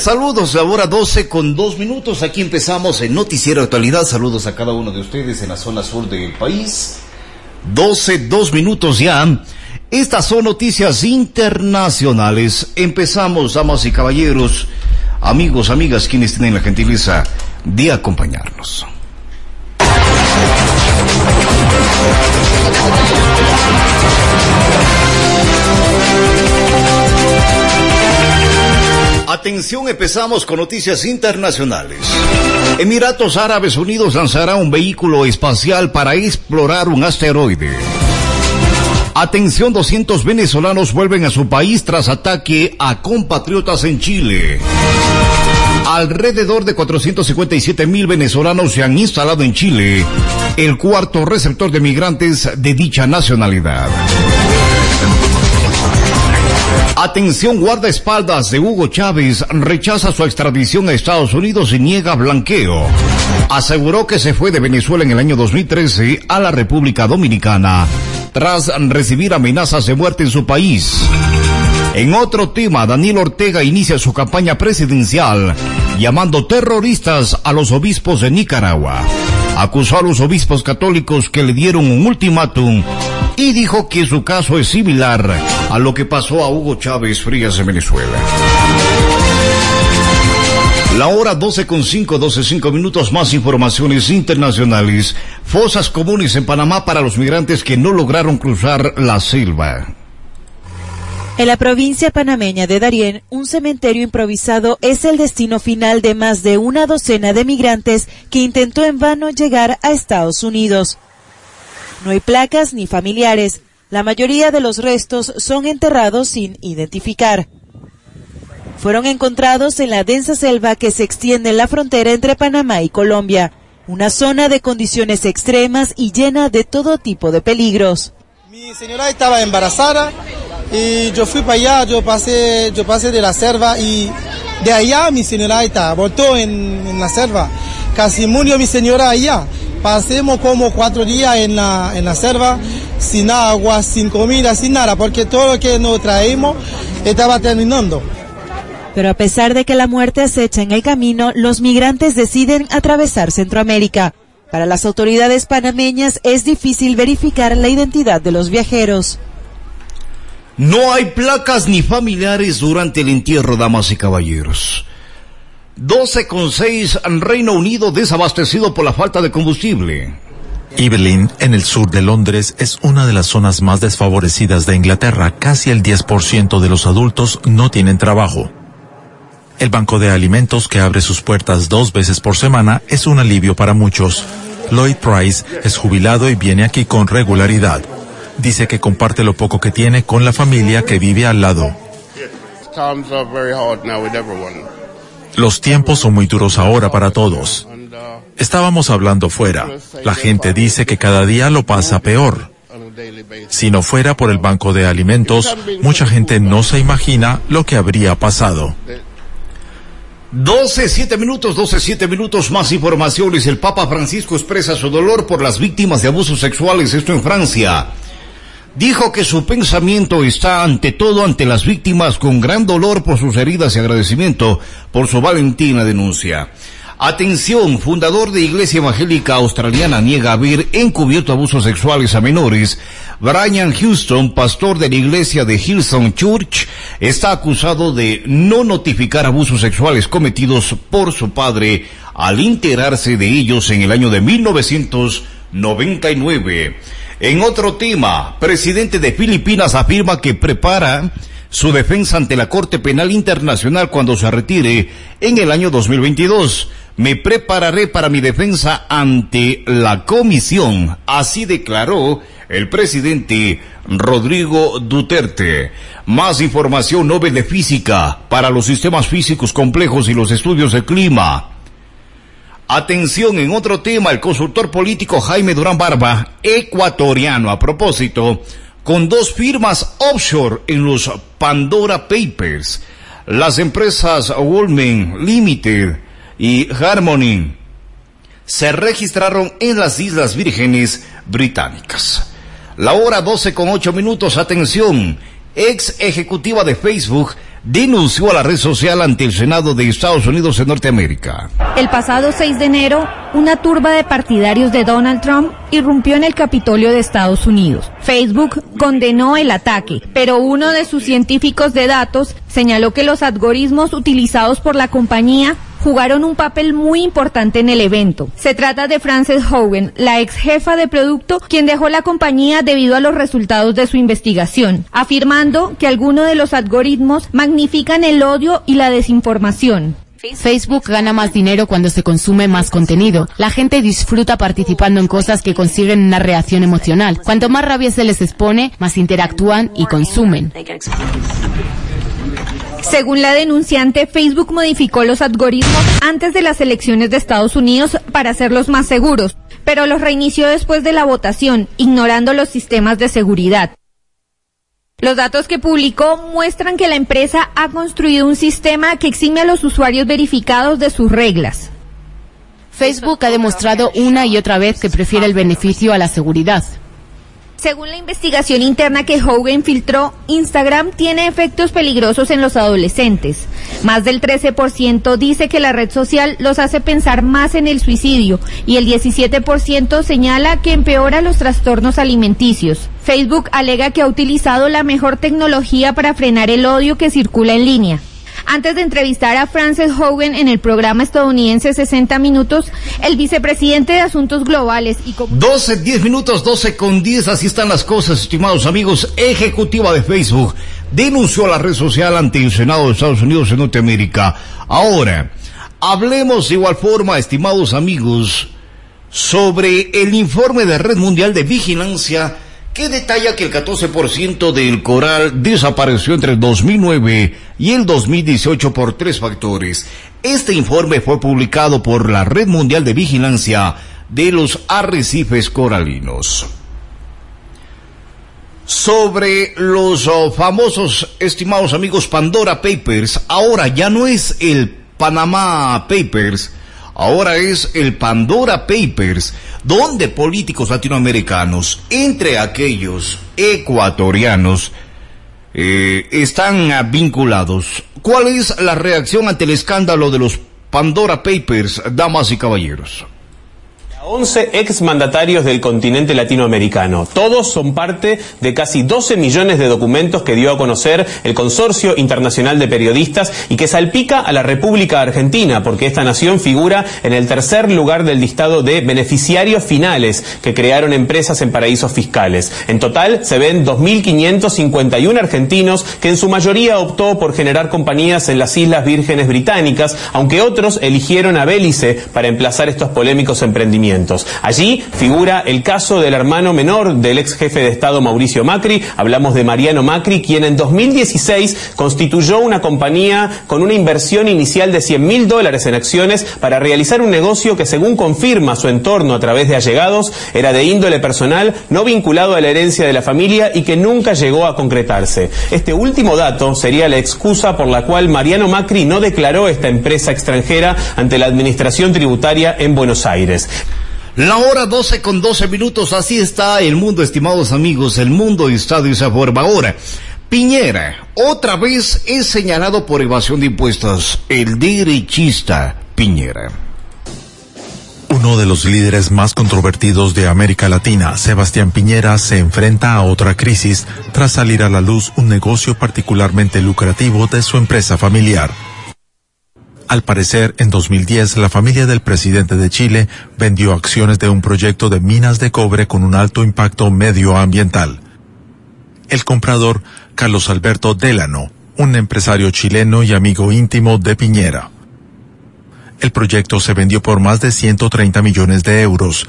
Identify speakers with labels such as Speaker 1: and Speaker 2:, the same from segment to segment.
Speaker 1: Saludos, ahora 12 con 2 minutos. Aquí empezamos en Noticiero Actualidad. Saludos a cada uno de ustedes en la zona sur del país. 12, 2 minutos ya. Estas son noticias internacionales. Empezamos, damas y caballeros, amigos, amigas, quienes tienen la gentileza de acompañarnos. Atención, empezamos con noticias internacionales. Emiratos Árabes Unidos lanzará un vehículo espacial para explorar un asteroide. Atención, 200 venezolanos vuelven a su país tras ataque a compatriotas en Chile. Alrededor de 457 mil venezolanos se han instalado en Chile, el cuarto receptor de migrantes de dicha nacionalidad. Atención guardaespaldas de Hugo Chávez rechaza su extradición a Estados Unidos y niega blanqueo. Aseguró que se fue de Venezuela en el año 2013 a la República Dominicana tras recibir amenazas de muerte en su país. En otro tema, Daniel Ortega inicia su campaña presidencial llamando terroristas a los obispos de Nicaragua. Acusó a los obispos católicos que le dieron un ultimátum y dijo que su caso es similar a lo que pasó a Hugo Chávez Frías de Venezuela. La hora 12 con 5, 12 5 minutos más informaciones internacionales. Fosas comunes en Panamá para los migrantes que no lograron cruzar la selva.
Speaker 2: En la provincia panameña de Darién, un cementerio improvisado es el destino final de más de una docena de migrantes que intentó en vano llegar a Estados Unidos. No hay placas ni familiares. La mayoría de los restos son enterrados sin identificar. Fueron encontrados en la densa selva que se extiende en la frontera entre Panamá y Colombia, una zona de condiciones extremas y llena de todo tipo de peligros.
Speaker 3: Mi señora estaba embarazada y yo fui para allá, yo pasé, yo pasé de la selva y de allá mi señora está, voltó en, la selva. Casi murió mi señora allá. Pasemos como cuatro días en la, en la selva, sin agua, sin comida, sin nada, porque todo lo que nos traímos estaba terminando.
Speaker 2: Pero a pesar de que la muerte acecha en el camino, los migrantes deciden atravesar Centroamérica. Para las autoridades panameñas es difícil verificar la identidad de los viajeros.
Speaker 1: No hay placas ni familiares durante el entierro, damas y caballeros. 12 con 6 Reino Unido desabastecido por la falta de combustible.
Speaker 4: Evelyn, en el sur de Londres, es una de las zonas más desfavorecidas de Inglaterra. Casi el 10% de los adultos no tienen trabajo. El Banco de Alimentos, que abre sus puertas dos veces por semana, es un alivio para muchos. Lloyd Price es jubilado y viene aquí con regularidad. Dice que comparte lo poco que tiene con la familia que vive al lado. Los tiempos son muy duros ahora para todos. Estábamos hablando fuera. La gente dice que cada día lo pasa peor. Si no fuera por el banco de alimentos, mucha gente no se imagina lo que habría pasado.
Speaker 1: 12, 7 minutos, 12, 7 minutos, más informaciones. El Papa Francisco expresa su dolor por las víctimas de abusos sexuales, esto en Francia. Dijo que su pensamiento está ante todo ante las víctimas con gran dolor por sus heridas y agradecimiento por su valentina denuncia. Atención, fundador de Iglesia Evangélica Australiana niega haber encubierto abusos sexuales a menores. Brian Houston, pastor de la iglesia de Hillsong Church, está acusado de no notificar abusos sexuales cometidos por su padre al enterarse de ellos en el año de 1999. En otro tema, presidente de Filipinas afirma que prepara su defensa ante la Corte Penal Internacional cuando se retire en el año 2022. Me prepararé para mi defensa ante la comisión, así declaró el presidente Rodrigo Duterte. Más información Nobel de Física para los sistemas físicos complejos y los estudios del clima. Atención, en otro tema, el consultor político Jaime Durán Barba, ecuatoriano a propósito, con dos firmas offshore en los Pandora Papers, las empresas Woolman Limited y Harmony, se registraron en las Islas Vírgenes Británicas. La hora 12 con 8 minutos, atención, ex ejecutiva de Facebook denunció a la red social ante el Senado de Estados Unidos en Norteamérica.
Speaker 5: El pasado 6 de enero, una turba de partidarios de Donald Trump irrumpió en el Capitolio de Estados Unidos. Facebook condenó el ataque, pero uno de sus científicos de datos señaló que los algoritmos utilizados por la compañía jugaron un papel muy importante en el evento. Se trata de Frances Hogan, la ex jefa de producto, quien dejó la compañía debido a los resultados de su investigación, afirmando que algunos de los algoritmos magnifican el odio y la desinformación.
Speaker 6: Facebook gana más dinero cuando se consume más contenido. La gente disfruta participando en cosas que consiguen una reacción emocional. Cuanto más rabia se les expone, más interactúan y consumen.
Speaker 5: Según la denunciante, Facebook modificó los algoritmos antes de las elecciones de Estados Unidos para hacerlos más seguros, pero los reinició después de la votación, ignorando los sistemas de seguridad. Los datos que publicó muestran que la empresa ha construido un sistema que exime a los usuarios verificados de sus reglas.
Speaker 6: Facebook ha demostrado una y otra vez que prefiere el beneficio a la seguridad.
Speaker 5: Según la investigación interna que Hogan filtró, Instagram tiene efectos peligrosos en los adolescentes. Más del 13% dice que la red social los hace pensar más en el suicidio y el 17% señala que empeora los trastornos alimenticios. Facebook alega que ha utilizado la mejor tecnología para frenar el odio que circula en línea. Antes de entrevistar a Frances Hogan en el programa estadounidense 60 Minutos, el vicepresidente de Asuntos Globales y
Speaker 1: 12, 10 minutos, 12 con 10, así están las cosas, estimados amigos. Ejecutiva de Facebook denunció a la red social ante el Senado de Estados Unidos en Norteamérica. Ahora, hablemos de igual forma, estimados amigos, sobre el informe de Red Mundial de Vigilancia que detalla que el 14% del coral desapareció entre el 2009 y el 2018 por tres factores. Este informe fue publicado por la Red Mundial de Vigilancia de los Arrecifes Coralinos. Sobre los oh, famosos, estimados amigos, Pandora Papers, ahora ya no es el Panama Papers, ahora es el Pandora Papers, donde políticos latinoamericanos, entre aquellos ecuatorianos, eh, están vinculados. ¿Cuál es la reacción ante el escándalo de los Pandora Papers, damas y caballeros?
Speaker 7: 11 exmandatarios del continente latinoamericano. Todos son parte de casi 12 millones de documentos que dio a conocer el Consorcio Internacional de Periodistas y que salpica a la República Argentina, porque esta nación figura en el tercer lugar del listado de beneficiarios finales que crearon empresas en paraísos fiscales. En total se ven 2.551 argentinos que en su mayoría optó por generar compañías en las Islas Vírgenes Británicas, aunque otros eligieron a Bélice para emplazar estos polémicos emprendimientos. Allí figura el caso del hermano menor del ex jefe de Estado Mauricio Macri. Hablamos de Mariano Macri, quien en 2016 constituyó una compañía con una inversión inicial de 100 mil dólares en acciones para realizar un negocio que según confirma su entorno a través de allegados era de índole personal, no vinculado a la herencia de la familia y que nunca llegó a concretarse. Este último dato sería la excusa por la cual Mariano Macri no declaró esta empresa extranjera ante la Administración Tributaria en Buenos Aires.
Speaker 1: La hora 12 con 12 minutos, así está el mundo, estimados amigos, el mundo está de esa forma. Ahora, Piñera, otra vez es señalado por evasión de impuestos, el derechista Piñera.
Speaker 4: Uno de los líderes más controvertidos de América Latina, Sebastián Piñera, se enfrenta a otra crisis tras salir a la luz un negocio particularmente lucrativo de su empresa familiar. Al parecer, en 2010, la familia del presidente de Chile vendió acciones de un proyecto de minas de cobre con un alto impacto medioambiental. El comprador, Carlos Alberto Delano, un empresario chileno y amigo íntimo de Piñera. El proyecto se vendió por más de 130 millones de euros,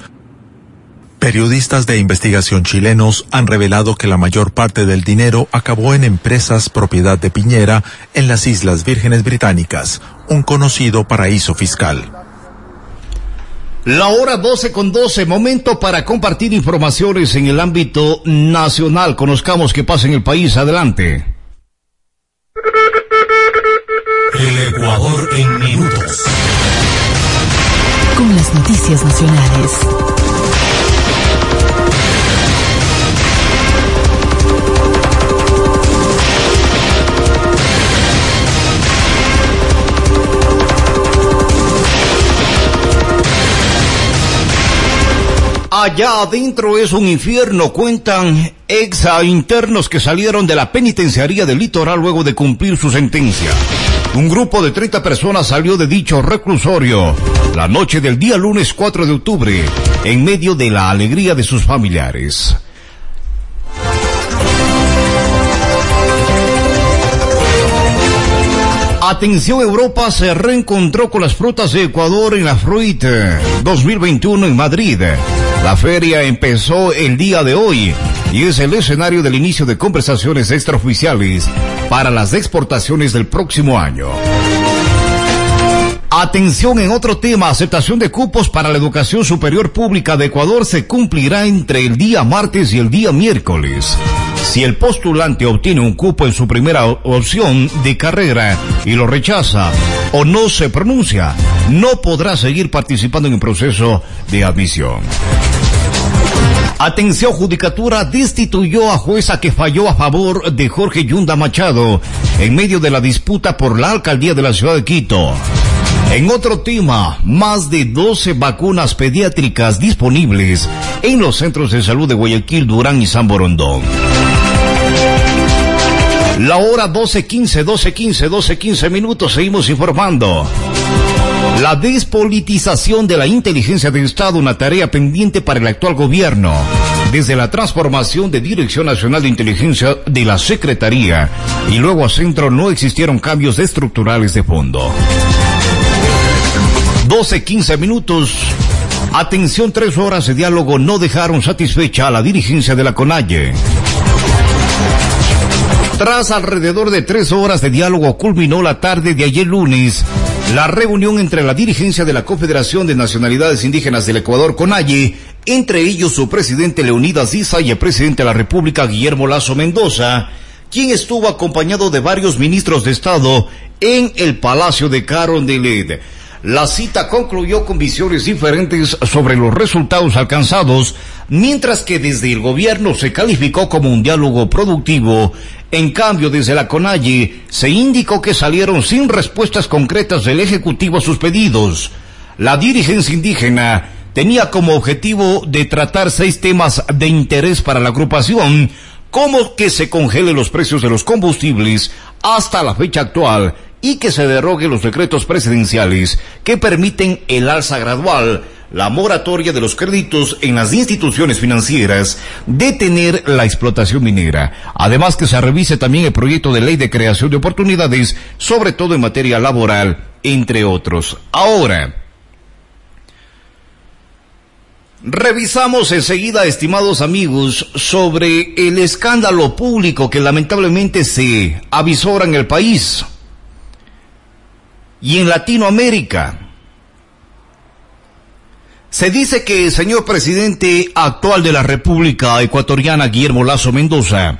Speaker 4: Periodistas de investigación chilenos han revelado que la mayor parte del dinero acabó en empresas propiedad de Piñera en las Islas Vírgenes Británicas, un conocido paraíso fiscal.
Speaker 1: La hora 12 con 12, momento para compartir informaciones en el ámbito nacional. Conozcamos qué pasa en el país. Adelante.
Speaker 8: El Ecuador en minutos.
Speaker 2: Con las noticias nacionales.
Speaker 1: Allá adentro es un infierno, cuentan ex internos que salieron de la penitenciaría del litoral luego de cumplir su sentencia. Un grupo de 30 personas salió de dicho reclusorio la noche del día lunes 4 de octubre, en medio de la alegría de sus familiares. Atención Europa se reencontró con las frutas de Ecuador en la Fruit 2021 en Madrid. La feria empezó el día de hoy y es el escenario del inicio de conversaciones extraoficiales para las exportaciones del próximo año. Atención en otro tema, aceptación de cupos para la educación superior pública de Ecuador se cumplirá entre el día martes y el día miércoles. Si el postulante obtiene un cupo en su primera opción de carrera y lo rechaza o no se pronuncia, no podrá seguir participando en el proceso de admisión. Atención, Judicatura destituyó a jueza que falló a favor de Jorge Yunda Machado en medio de la disputa por la alcaldía de la ciudad de Quito. En otro tema, más de 12 vacunas pediátricas disponibles en los centros de salud de Guayaquil, Durán y San Borondón. La hora 12.15, 12.15, 12.15 minutos, seguimos informando. La despolitización de la inteligencia de Estado, una tarea pendiente para el actual gobierno. Desde la transformación de Dirección Nacional de Inteligencia de la Secretaría y luego a Centro no existieron cambios estructurales de fondo. 12, 15 minutos. Atención, tres horas de diálogo no dejaron satisfecha a la dirigencia de la CONAIE. Tras alrededor de tres horas de diálogo culminó la tarde de ayer lunes la reunión entre la dirigencia de la Confederación de Nacionalidades Indígenas del Ecuador, CONAIE, entre ellos su presidente Leonidas Issa y el presidente de la República, Guillermo Lazo Mendoza, quien estuvo acompañado de varios ministros de Estado en el Palacio de Carondelet. La cita concluyó con visiones diferentes sobre los resultados alcanzados, mientras que desde el gobierno se calificó como un diálogo productivo. En cambio, desde la CONAGI se indicó que salieron sin respuestas concretas del Ejecutivo a sus pedidos. La dirigencia indígena tenía como objetivo de tratar seis temas de interés para la agrupación, como que se congelen los precios de los combustibles hasta la fecha actual y que se derrogue los decretos presidenciales que permiten el alza gradual, la moratoria de los créditos en las instituciones financieras, detener la explotación minera. Además que se revise también el proyecto de ley de creación de oportunidades, sobre todo en materia laboral, entre otros. Ahora, Revisamos enseguida, estimados amigos, sobre el escándalo público que lamentablemente se avisora en el país y en Latinoamérica. Se dice que el señor presidente actual de la República Ecuatoriana, Guillermo Lazo Mendoza,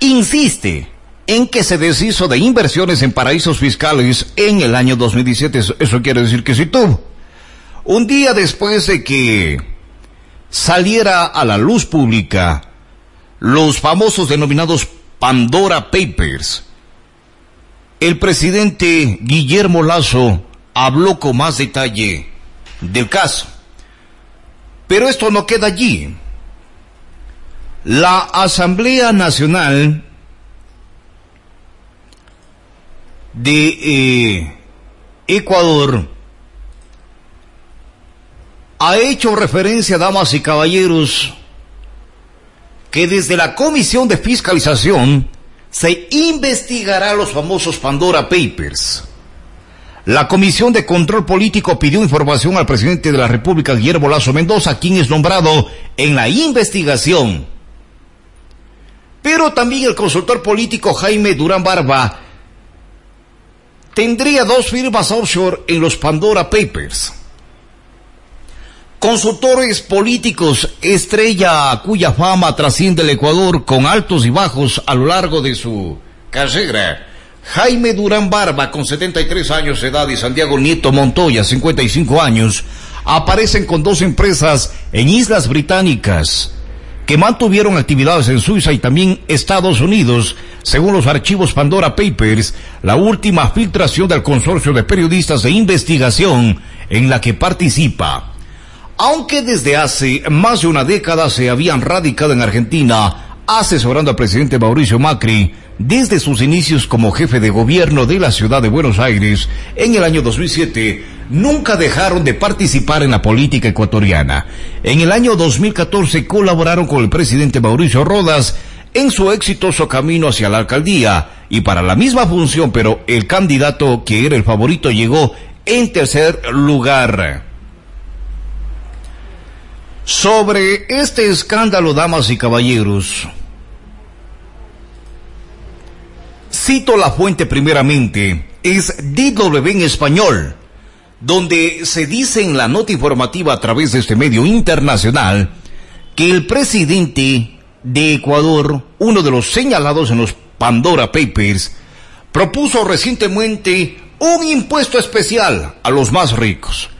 Speaker 1: insiste en que se deshizo de inversiones en paraísos fiscales en el año 2017. Eso, quiere decir que sí tuvo. Un día después de que saliera a la luz pública los famosos denominados Pandora Papers, el presidente Guillermo Lazo habló con más detalle del caso. Pero esto no queda allí. La Asamblea Nacional de eh, Ecuador ha hecho referencia, damas y caballeros, que desde la Comisión de Fiscalización se investigará los famosos Pandora Papers. La Comisión de Control Político pidió información al presidente de la República, Guillermo Lazo Mendoza, quien es nombrado en la investigación. Pero también el consultor político Jaime Durán Barba tendría dos firmas offshore en los Pandora Papers. Consultores políticos, estrella cuya fama trasciende el Ecuador con altos y bajos a lo largo de su carrera. Jaime Durán Barba, con 73 años de edad, y Santiago Nieto Montoya, 55 años, aparecen con dos empresas en Islas Británicas que mantuvieron actividades en Suiza y también Estados Unidos, según los archivos Pandora Papers, la última filtración del consorcio de periodistas de investigación en la que participa aunque desde hace más de una década se habían radicado en Argentina, asesorando al presidente Mauricio Macri desde sus inicios como jefe de gobierno de la ciudad de Buenos Aires en el año 2007, nunca dejaron de participar en la política ecuatoriana. En el año 2014 colaboraron con el presidente Mauricio Rodas en su exitoso camino hacia la alcaldía y para la misma función, pero el candidato que era el favorito llegó en tercer lugar. Sobre este escándalo, damas y caballeros, cito la fuente primeramente, es DW en español, donde se dice en la nota informativa a través de este medio internacional que el presidente de Ecuador, uno de los señalados en los Pandora Papers, propuso recientemente un impuesto especial a los más ricos.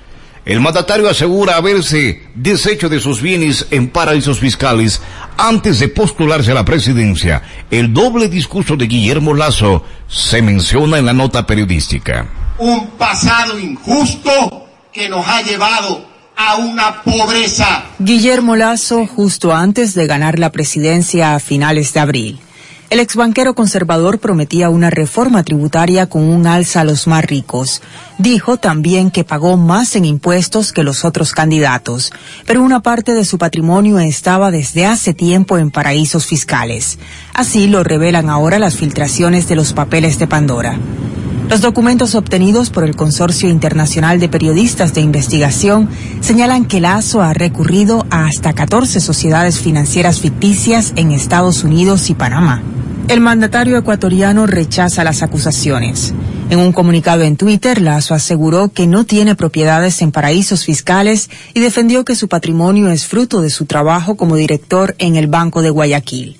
Speaker 1: El mandatario asegura haberse deshecho de sus bienes en paraísos fiscales antes de postularse a la presidencia. El doble discurso de Guillermo Lazo se menciona en la nota periodística.
Speaker 9: Un pasado injusto que nos ha llevado a una pobreza.
Speaker 10: Guillermo Lazo, justo antes de ganar la presidencia a finales de abril. El exbanquero conservador prometía una reforma tributaria con un alza a los más ricos. Dijo también que pagó más en impuestos que los otros candidatos, pero una parte de su patrimonio estaba desde hace tiempo en paraísos fiscales. Así lo revelan ahora las filtraciones de los papeles de Pandora. Los documentos obtenidos por el Consorcio Internacional de Periodistas de Investigación señalan que Lazo ha recurrido a hasta 14 sociedades financieras ficticias en Estados Unidos y Panamá. El mandatario ecuatoriano rechaza las acusaciones. En un comunicado en Twitter, Lazo aseguró que no tiene propiedades en paraísos fiscales y defendió que su patrimonio es fruto de su trabajo como director en el Banco de Guayaquil.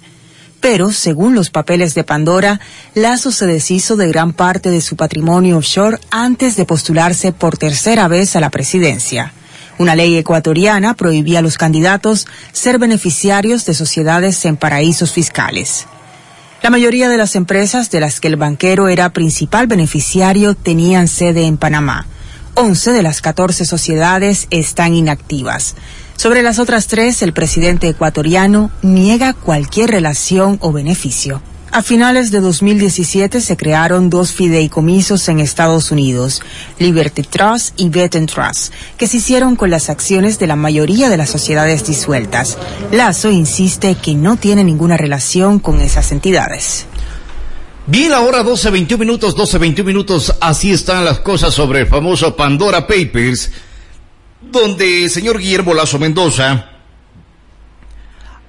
Speaker 10: Pero, según los papeles de Pandora, Lazo se deshizo de gran parte de su patrimonio offshore antes de postularse por tercera vez a la presidencia. Una ley ecuatoriana prohibía a los candidatos ser beneficiarios de sociedades en paraísos fiscales. La mayoría de las empresas de las que el banquero era principal beneficiario tenían sede en Panamá. 11 de las 14 sociedades están inactivas. Sobre las otras tres, el presidente ecuatoriano niega cualquier relación o beneficio. A finales de 2017 se crearon dos fideicomisos en Estados Unidos, Liberty Trust y Betten Trust, que se hicieron con las acciones de la mayoría de las sociedades disueltas. Lazo insiste que no tiene ninguna relación con esas entidades.
Speaker 1: Bien, ahora 12.21 minutos, 12.21 minutos, así están las cosas sobre el famoso Pandora Papers, donde el señor Guillermo Lazo Mendoza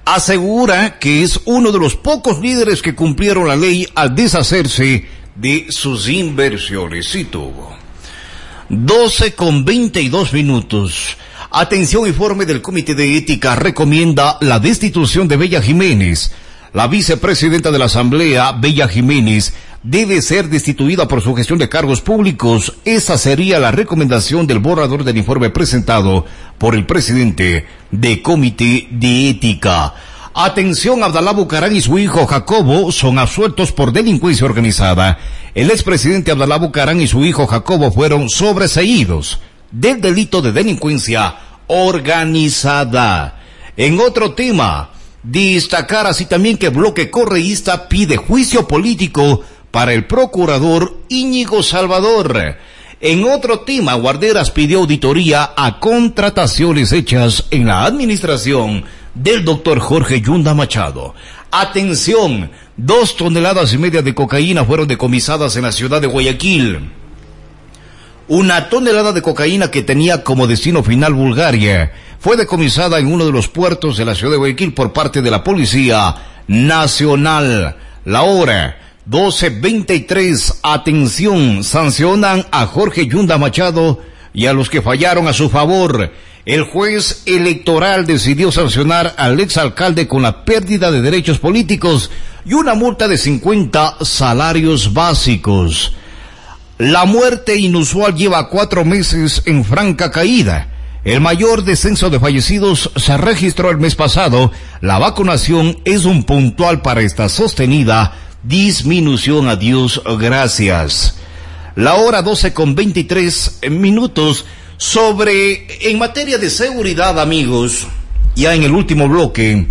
Speaker 1: asegura que es uno de los pocos líderes que cumplieron la ley al deshacerse de sus inversiones. Sí tuvo. 12 con 22 minutos. Atención, informe del Comité de Ética recomienda la destitución de Bella Jiménez. La vicepresidenta de la Asamblea, Bella Jiménez, debe ser destituida por su gestión de cargos públicos. Esa sería la recomendación del borrador del informe presentado por el presidente de Comité de Ética. Atención, Abdalá Bucarán y su hijo Jacobo son absueltos por delincuencia organizada. El expresidente Abdalá Bucarán y su hijo Jacobo fueron sobreseídos del delito de delincuencia organizada. En otro tema, destacar así también que Bloque Correísta pide juicio político para el procurador Íñigo Salvador. En otro tema, Guarderas pidió auditoría a contrataciones hechas en la administración del doctor Jorge Yunda Machado. Atención, dos toneladas y media de cocaína fueron decomisadas en la ciudad de Guayaquil. Una tonelada de cocaína que tenía como destino final Bulgaria fue decomisada en uno de los puertos de la ciudad de Guayaquil por parte de la Policía Nacional. La hora 12.23. Atención, sancionan a Jorge Yunda Machado y a los que fallaron a su favor. El juez electoral decidió sancionar al exalcalde con la pérdida de derechos políticos y una multa de 50 salarios básicos. La muerte inusual lleva cuatro meses en franca caída. El mayor descenso de fallecidos se registró el mes pasado. La vacunación es un puntual para esta sostenida disminución. Adiós, gracias. La hora 12 con 23 minutos. Sobre, en materia de seguridad, amigos, ya en el último bloque,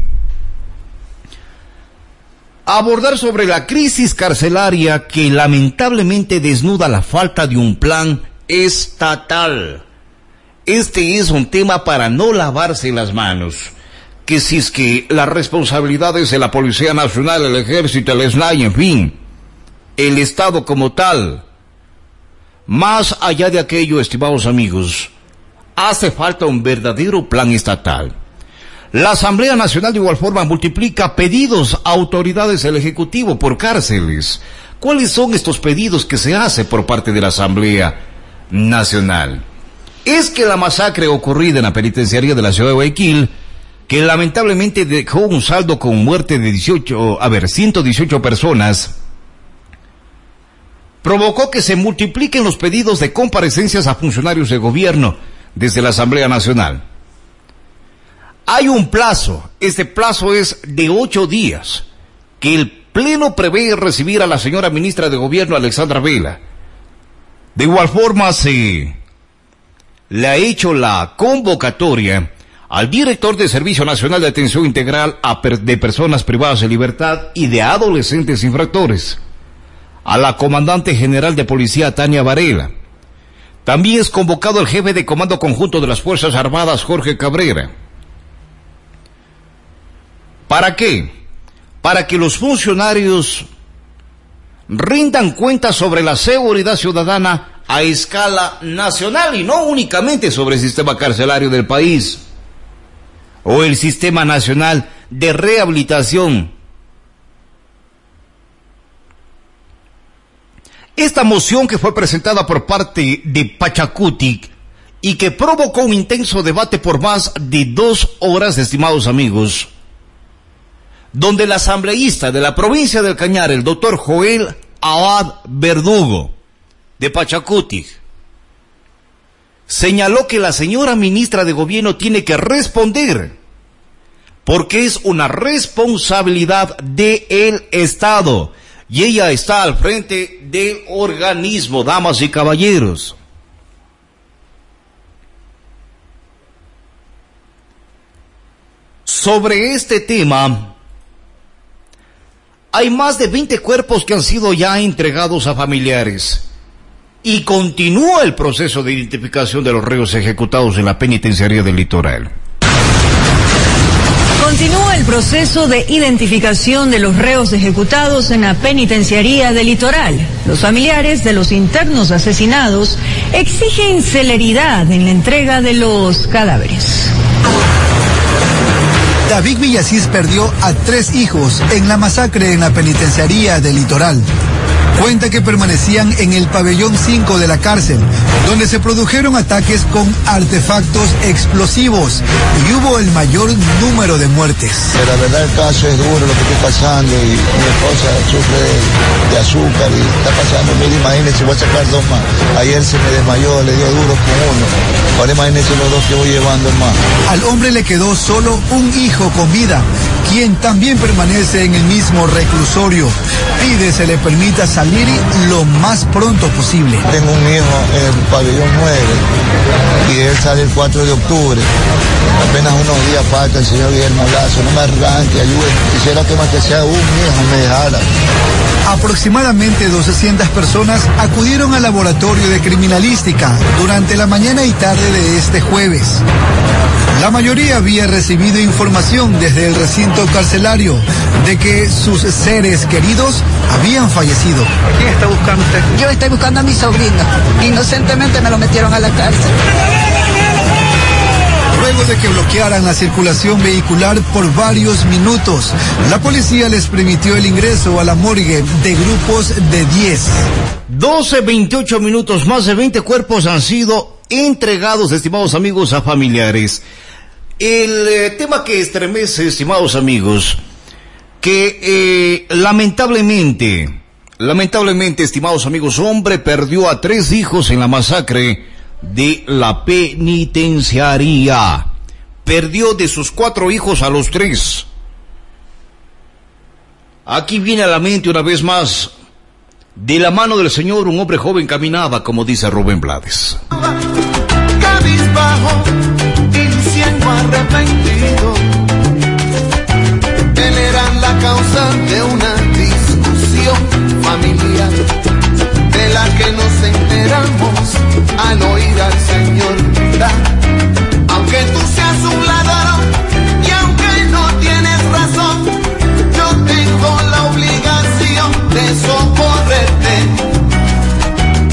Speaker 1: abordar sobre la crisis carcelaria que lamentablemente desnuda la falta de un plan estatal. Este es un tema para no lavarse las manos. Que si es que las responsabilidades de la Policía Nacional, el Ejército, el SNAI, en fin, el Estado como tal, más allá de aquello, estimados amigos, hace falta un verdadero plan estatal. La Asamblea Nacional de igual forma multiplica pedidos a autoridades del Ejecutivo por cárceles. ¿Cuáles son estos pedidos que se hace por parte de la Asamblea Nacional? Es que la masacre ocurrida en la penitenciaría de la ciudad de Guayaquil, que lamentablemente dejó un saldo con muerte de 18, a ver, 118 personas, provocó que se multipliquen los pedidos de comparecencias a funcionarios de gobierno desde la Asamblea Nacional. Hay un plazo, este plazo es de ocho días, que el Pleno prevé recibir a la señora ministra de Gobierno, Alexandra Vela. De igual forma, se le ha hecho la convocatoria al director de Servicio Nacional de Atención Integral de Personas Privadas de Libertad y de Adolescentes Infractores a la comandante general de policía Tania Varela. También es convocado el jefe de Comando Conjunto de las Fuerzas Armadas Jorge Cabrera. ¿Para qué? Para que los funcionarios rindan cuenta sobre la seguridad ciudadana a escala nacional y no únicamente sobre el sistema carcelario del país o el sistema nacional de rehabilitación. Esta moción que fue presentada por parte de Pachacuti y que provocó un intenso debate por más de dos horas, estimados amigos, donde el asambleísta de la provincia del Cañar, el doctor Joel Abad Verdugo, de Pachacuti, señaló que la señora ministra de Gobierno tiene que responder porque es una responsabilidad del Estado y ella está al frente del organismo, damas y caballeros. Sobre este tema, hay más de 20 cuerpos que han sido ya entregados a familiares y continúa el proceso de identificación de los reos ejecutados en la penitenciaría del litoral.
Speaker 11: Continúa el proceso de identificación de los reos ejecutados en la penitenciaría del litoral. Los familiares de los internos asesinados exigen celeridad en la entrega de los cadáveres.
Speaker 12: David Villasís perdió a tres hijos en la masacre en la penitenciaría del litoral cuenta que permanecían en el pabellón 5 de la cárcel, donde se produjeron ataques con artefactos explosivos y hubo el mayor número de muertes.
Speaker 13: la verdad el caso es duro lo que está pasando y mi esposa sufre de, azúcar y está pasando, mire, imagínense, voy a sacar dos más. Ayer se me desmayó, le dio duro con uno. Ahora imagínense los dos que voy llevando más.
Speaker 12: Al hombre le quedó solo un hijo con vida, quien también permanece en el mismo reclusorio. Pide se le permita salir lo más pronto posible.
Speaker 13: Tengo un hijo en el pabellón 9 y él sale el 4 de octubre. Apenas unos días falta el señor Guillermo Lazo, no me arranque, ayude. Quisiera que más que sea un hijo me dejara.
Speaker 12: Aproximadamente 200 personas acudieron al laboratorio de criminalística durante la mañana y tarde de este jueves. La mayoría había recibido información desde el recinto carcelario de que sus seres queridos habían fallecido.
Speaker 14: ¿Quién está buscando usted?
Speaker 15: Yo estoy buscando a mi sobrino. Inocentemente me lo metieron a la cárcel.
Speaker 12: Luego de que bloquearan la circulación vehicular por varios minutos, la policía les permitió el ingreso a la morgue de grupos de 10.
Speaker 1: 12, 28 minutos, más de 20 cuerpos han sido entregados, estimados amigos, a familiares. El eh, tema que estremece, estimados amigos, que eh, lamentablemente, lamentablemente, estimados amigos, hombre perdió a tres hijos en la masacre de la penitenciaría. Perdió de sus cuatro hijos a los tres. Aquí viene a la mente una vez más, de la mano del Señor un hombre joven caminaba, como dice Rubén Blades.
Speaker 14: cabizbajo, arrepentido. Él era la causa de una al oír al Señor Aunque tú seas un ladrón y aunque no tienes razón, yo tengo la obligación de socorrerte.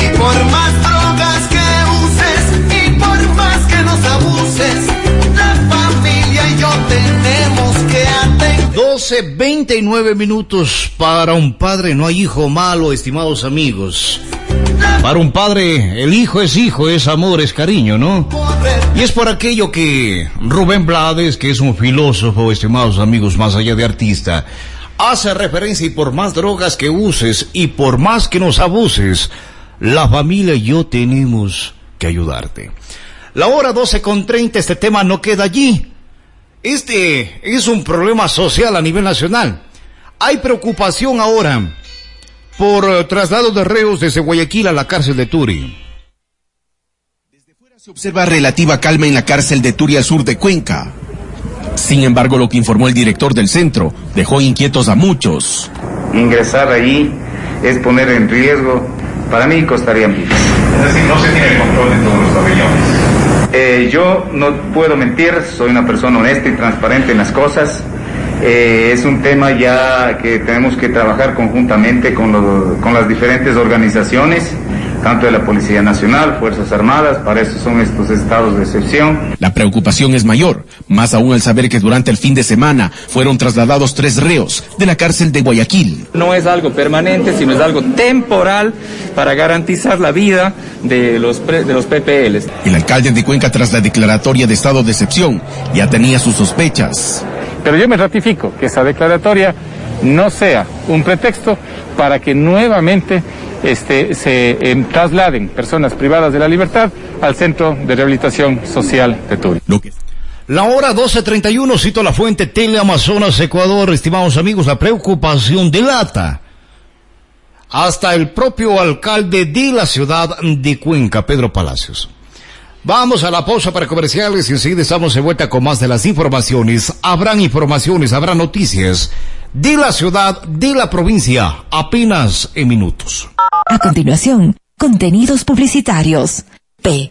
Speaker 14: Y por más drogas que uses y por más que nos abuses, la familia y yo tenemos que atender.
Speaker 1: 12, 29 minutos para un padre, no hay hijo malo, estimados amigos. Para un padre, el hijo es hijo, es amor, es cariño, ¿no? Y es por aquello que Rubén Blades, que es un filósofo, estimados amigos, más allá de artista, hace referencia y por más drogas que uses y por más que nos abuses, la familia y yo tenemos que ayudarte. La hora 12 con 30, este tema no queda allí. Este es un problema social a nivel nacional. Hay preocupación ahora por eh, traslado de reos desde Guayaquil a la cárcel de Turi.
Speaker 16: Se observa relativa calma en la cárcel de Turi al sur de Cuenca. Sin embargo, lo que informó el director del centro dejó inquietos a muchos.
Speaker 17: Ingresar allí es poner en riesgo, para mí costaría vidas.
Speaker 18: Es decir, no se tiene control de todos los pabellones.
Speaker 17: Eh, yo no puedo mentir, soy una persona honesta y transparente en las cosas. Eh, es un tema ya que tenemos que trabajar conjuntamente con, los, con las diferentes organizaciones, tanto de la Policía Nacional, Fuerzas Armadas, para eso son estos estados de excepción.
Speaker 16: La preocupación es mayor, más aún al saber que durante el fin de semana fueron trasladados tres reos de la cárcel de Guayaquil.
Speaker 19: No es algo permanente, sino es algo temporal para garantizar la vida de los, pre, de los PPLs.
Speaker 16: El alcalde de Cuenca, tras la declaratoria de estado de excepción, ya tenía sus sospechas.
Speaker 19: Pero yo me ratifico que esa declaratoria no sea un pretexto para que nuevamente este, se eh, trasladen personas privadas de la libertad al Centro de Rehabilitación Social de Turi.
Speaker 1: La hora 12.31, cito la fuente Teleamazonas Ecuador, estimados amigos, la preocupación delata hasta el propio alcalde de la ciudad de Cuenca, Pedro Palacios. Vamos a la pausa para comerciales y enseguida estamos de vuelta con más de las informaciones. Habrán informaciones, habrá noticias de la ciudad, de la provincia, apenas en minutos.
Speaker 20: A continuación, contenidos publicitarios. P.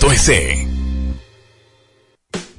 Speaker 21: www.ucacue.edu.es.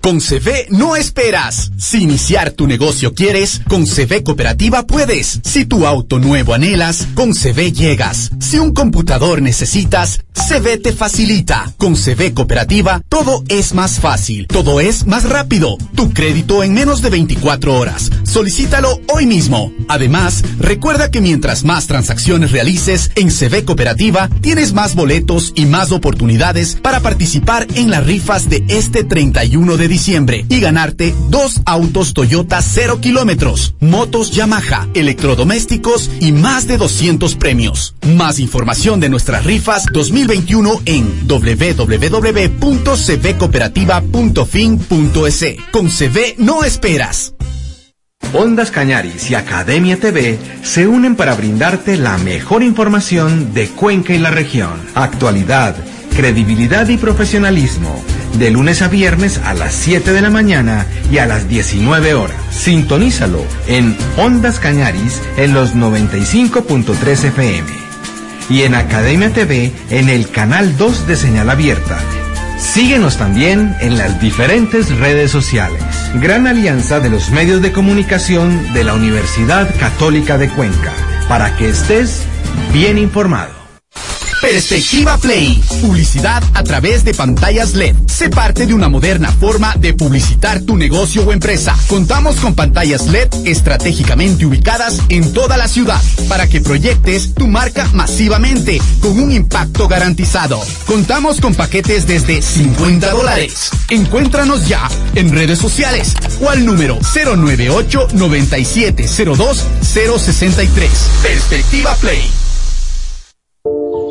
Speaker 21: Con CV no esperas. Si iniciar tu negocio quieres, con CV Cooperativa puedes. Si tu auto nuevo anhelas, con CV llegas. Si un computador necesitas, CV te facilita. Con CV Cooperativa, todo es más fácil, todo es más rápido. Tu crédito en menos de 24 horas. Solicítalo hoy mismo. Además, recuerda que mientras más transacciones realices en CV Cooperativa, tienes más boletos y más oportunidades para participar en las rifas de este 31 de diciembre y ganarte dos autos Toyota 0 kilómetros, motos Yamaha, electrodomésticos y más de 200 premios. Más información de nuestras rifas 2021 en www.cvcooperativa.fin.es. Con CV no esperas.
Speaker 22: Ondas Cañaris y Academia TV se unen para brindarte la mejor información de Cuenca y la región. Actualidad, credibilidad y profesionalismo. De lunes a viernes a las 7 de la mañana y a las 19 horas. Sintonízalo en Ondas Cañaris en los 95.3 FM. Y en Academia TV en el canal 2 de señal abierta Síguenos también en las diferentes redes sociales. Gran alianza de los medios de comunicación de la Universidad Católica de Cuenca, para que estés bien informado.
Speaker 21: Perspectiva Play. Publicidad a través de pantallas LED. Sé parte de una moderna forma de publicitar tu negocio o empresa. Contamos con pantallas LED estratégicamente ubicadas en toda la ciudad para que proyectes tu marca masivamente con un impacto garantizado. Contamos con paquetes desde 50 dólares. Encuéntranos ya en redes sociales o al número 098 9702 063. Perspectiva Play.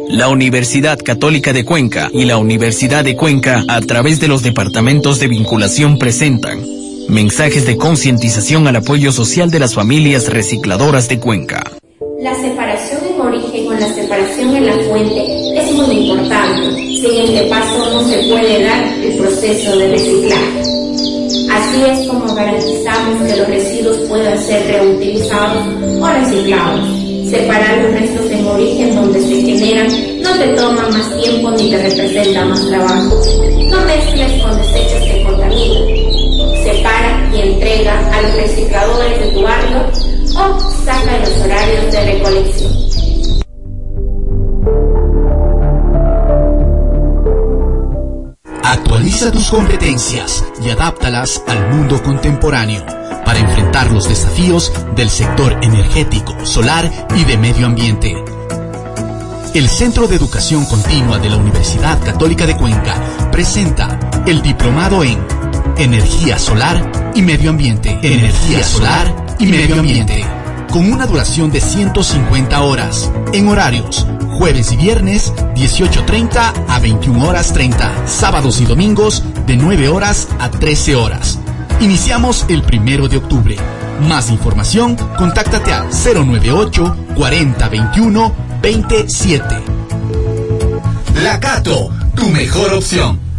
Speaker 22: La Universidad Católica de Cuenca y la Universidad de Cuenca, a través de los departamentos de vinculación, presentan mensajes de concientización al apoyo social de las familias recicladoras de Cuenca.
Speaker 5: La separación en origen o la separación en la fuente es muy importante. Sin este paso no se puede dar el proceso de reciclaje. Así es como garantizamos que los residuos puedan ser reutilizados o reciclados. Separar los restos en origen donde se generan no te toma más tiempo ni te representa más trabajo. No mezcles con desechos que contaminan. Separa y entrega a los recicladores de tu barrio o saca los horarios de recolección.
Speaker 21: Actualiza tus competencias y adáptalas al mundo contemporáneo para enfrentar los desafíos del sector energético, solar y de medio ambiente. El Centro de Educación Continua de la Universidad Católica de Cuenca presenta el Diplomado en Energía Solar y Medio Ambiente. Energía Solar y Medio Ambiente. Con una duración de 150 horas, en horarios jueves y viernes 18.30 a 21 horas 30, sábados y domingos de 9 horas a 13 horas. Iniciamos el primero de octubre. Más información, contáctate al 098 40 21 27. La Cato, tu mejor opción.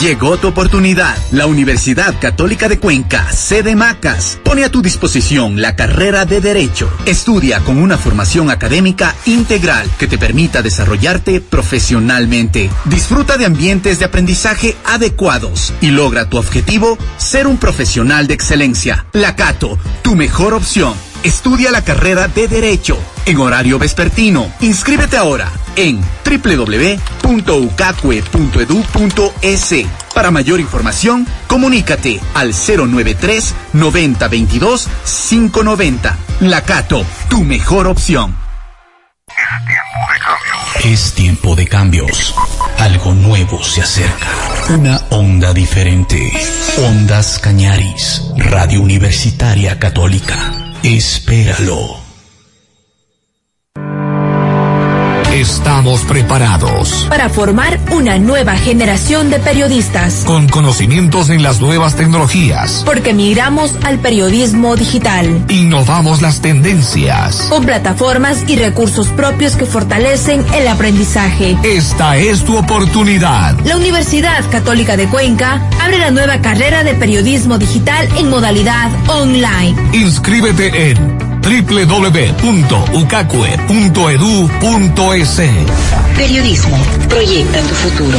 Speaker 21: Llegó tu oportunidad. La Universidad Católica de Cuenca, sede Macas, pone a tu disposición la carrera de Derecho. Estudia con una formación académica integral que te permita desarrollarte profesionalmente. Disfruta de ambientes de aprendizaje adecuados y logra tu objetivo, ser un profesional de excelencia. La Cato, tu mejor opción. Estudia la carrera de Derecho en horario vespertino. Inscríbete ahora en www.ucacue.edu.es. Para mayor información, comunícate al 093 9022 590. Lacato, tu mejor opción. Es tiempo de cambios. Algo nuevo se acerca. Una onda diferente. Ondas Cañaris, Radio Universitaria Católica. Espéralo.
Speaker 16: Estamos preparados
Speaker 23: para formar una nueva generación de periodistas
Speaker 16: con conocimientos en las nuevas tecnologías.
Speaker 23: Porque migramos al periodismo digital.
Speaker 16: Innovamos las tendencias.
Speaker 23: Con plataformas y recursos propios que fortalecen el aprendizaje.
Speaker 16: Esta es tu oportunidad.
Speaker 23: La Universidad Católica de Cuenca abre la nueva carrera de periodismo digital en modalidad online.
Speaker 16: Inscríbete en www.ucacue.edu.es.
Speaker 20: Periodismo, proyecta tu futuro.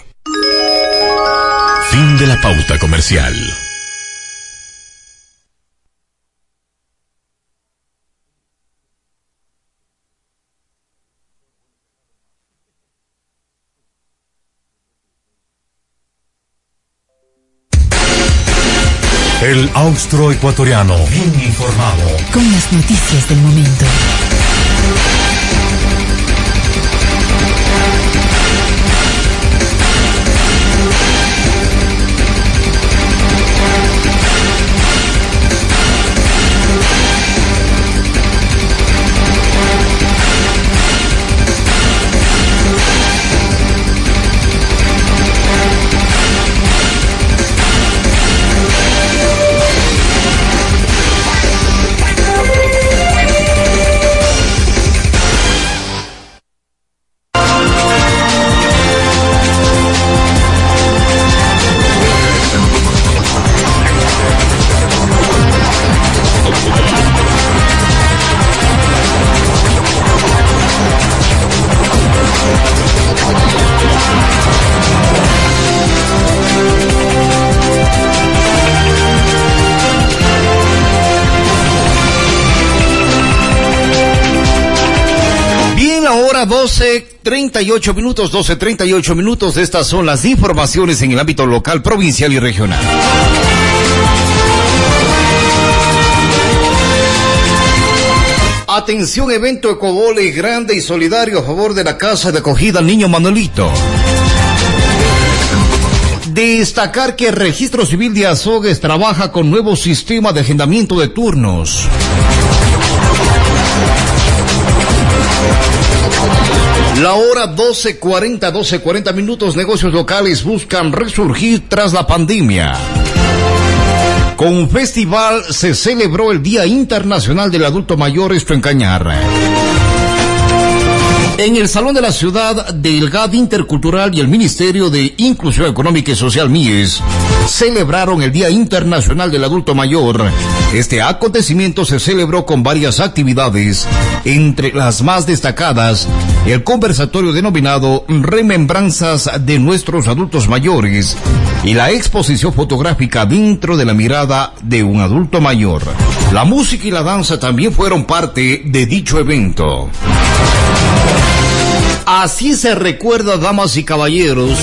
Speaker 21: Fin de la pauta comercial.
Speaker 24: El austroecuatoriano. Bien informado.
Speaker 25: Con las noticias del momento.
Speaker 1: 38 minutos, 12, 38 minutos. Estas son las informaciones en el ámbito local, provincial y regional. Atención, evento Ecobole grande y solidario a favor de la casa de acogida Niño Manuelito. Destacar que el Registro Civil de Azogues trabaja con nuevo sistema de agendamiento de turnos. La hora 12.40, 12.40 minutos, negocios locales buscan resurgir tras la pandemia. Con un festival se celebró el Día Internacional del Adulto Mayor, esto en Cañar. En el Salón de la Ciudad del GAD Intercultural y el Ministerio de Inclusión Económica y Social MIES celebraron el Día Internacional del Adulto Mayor. Este acontecimiento se celebró con varias actividades, entre las más destacadas, el conversatorio denominado Remembranzas de nuestros adultos mayores y la exposición fotográfica dentro de la mirada de un adulto mayor. La música y la danza también fueron parte de dicho evento. Así se recuerda, damas y caballeros,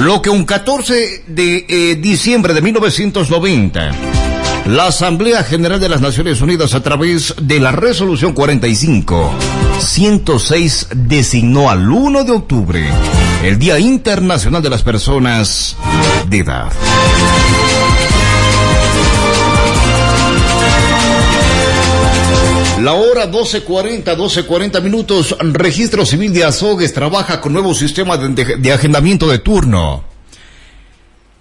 Speaker 1: lo que un 14 de eh, diciembre de 1990, la Asamblea General de las Naciones Unidas a través de la Resolución 45 106 designó al 1 de octubre el Día Internacional de las Personas de Edad. La hora 12.40, 12.40 minutos. Registro Civil de Azogues trabaja con nuevo sistema de, de, agendamiento de turno.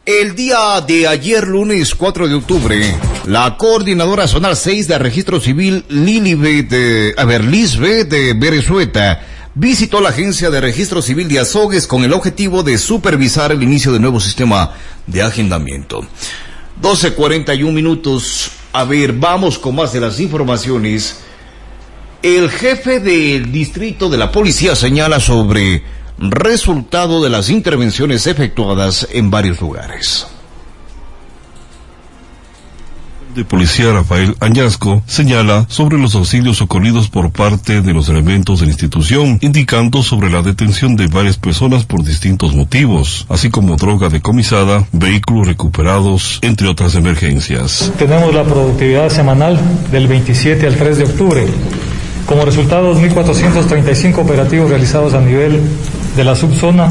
Speaker 1: El día de ayer, lunes 4 de octubre, la coordinadora zonal 6 de Registro Civil, Lilibet, de, a ver, Lisbeth de Berezueta, visitó la agencia de registro civil de Azogues con el objetivo de supervisar el inicio del nuevo sistema de agendamiento. 12.41 minutos. A ver, vamos con más de las informaciones. El jefe del distrito de la policía señala sobre resultado de las intervenciones efectuadas en varios lugares.
Speaker 26: De Policía Rafael Añasco señala sobre los auxilios ocurridos por parte de los elementos de la institución, indicando sobre la detención de varias personas por distintos motivos, así como droga decomisada, vehículos recuperados, entre otras emergencias.
Speaker 27: Tenemos la productividad semanal del 27 al 3 de octubre. Como resultado, 2.435 operativos realizados a nivel de la subzona,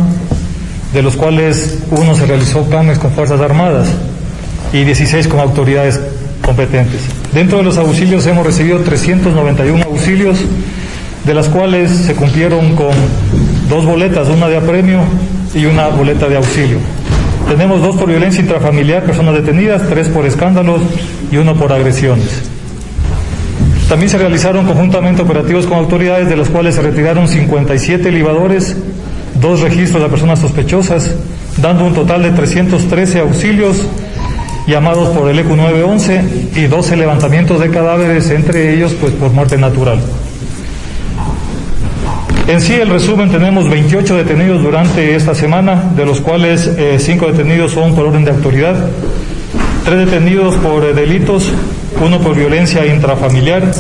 Speaker 27: de los cuales uno se realizó planes con Fuerzas Armadas y 16 con autoridades competentes. Dentro de los auxilios hemos recibido 391 auxilios, de las cuales se cumplieron con dos boletas, una de apremio y una boleta de auxilio. Tenemos dos por violencia intrafamiliar, personas detenidas, tres por escándalos y uno por agresiones. También se realizaron conjuntamente operativos con autoridades, de los cuales se retiraron 57 libadores, dos registros de personas sospechosas, dando un total de 313 auxilios llamados por el ECU 911 y 12 levantamientos de cadáveres, entre ellos pues por muerte natural. En sí, el resumen, tenemos 28 detenidos durante esta semana, de los cuales 5 eh, detenidos son por orden de autoridad, 3 detenidos por eh, delitos, uno por violencia intrafamiliar,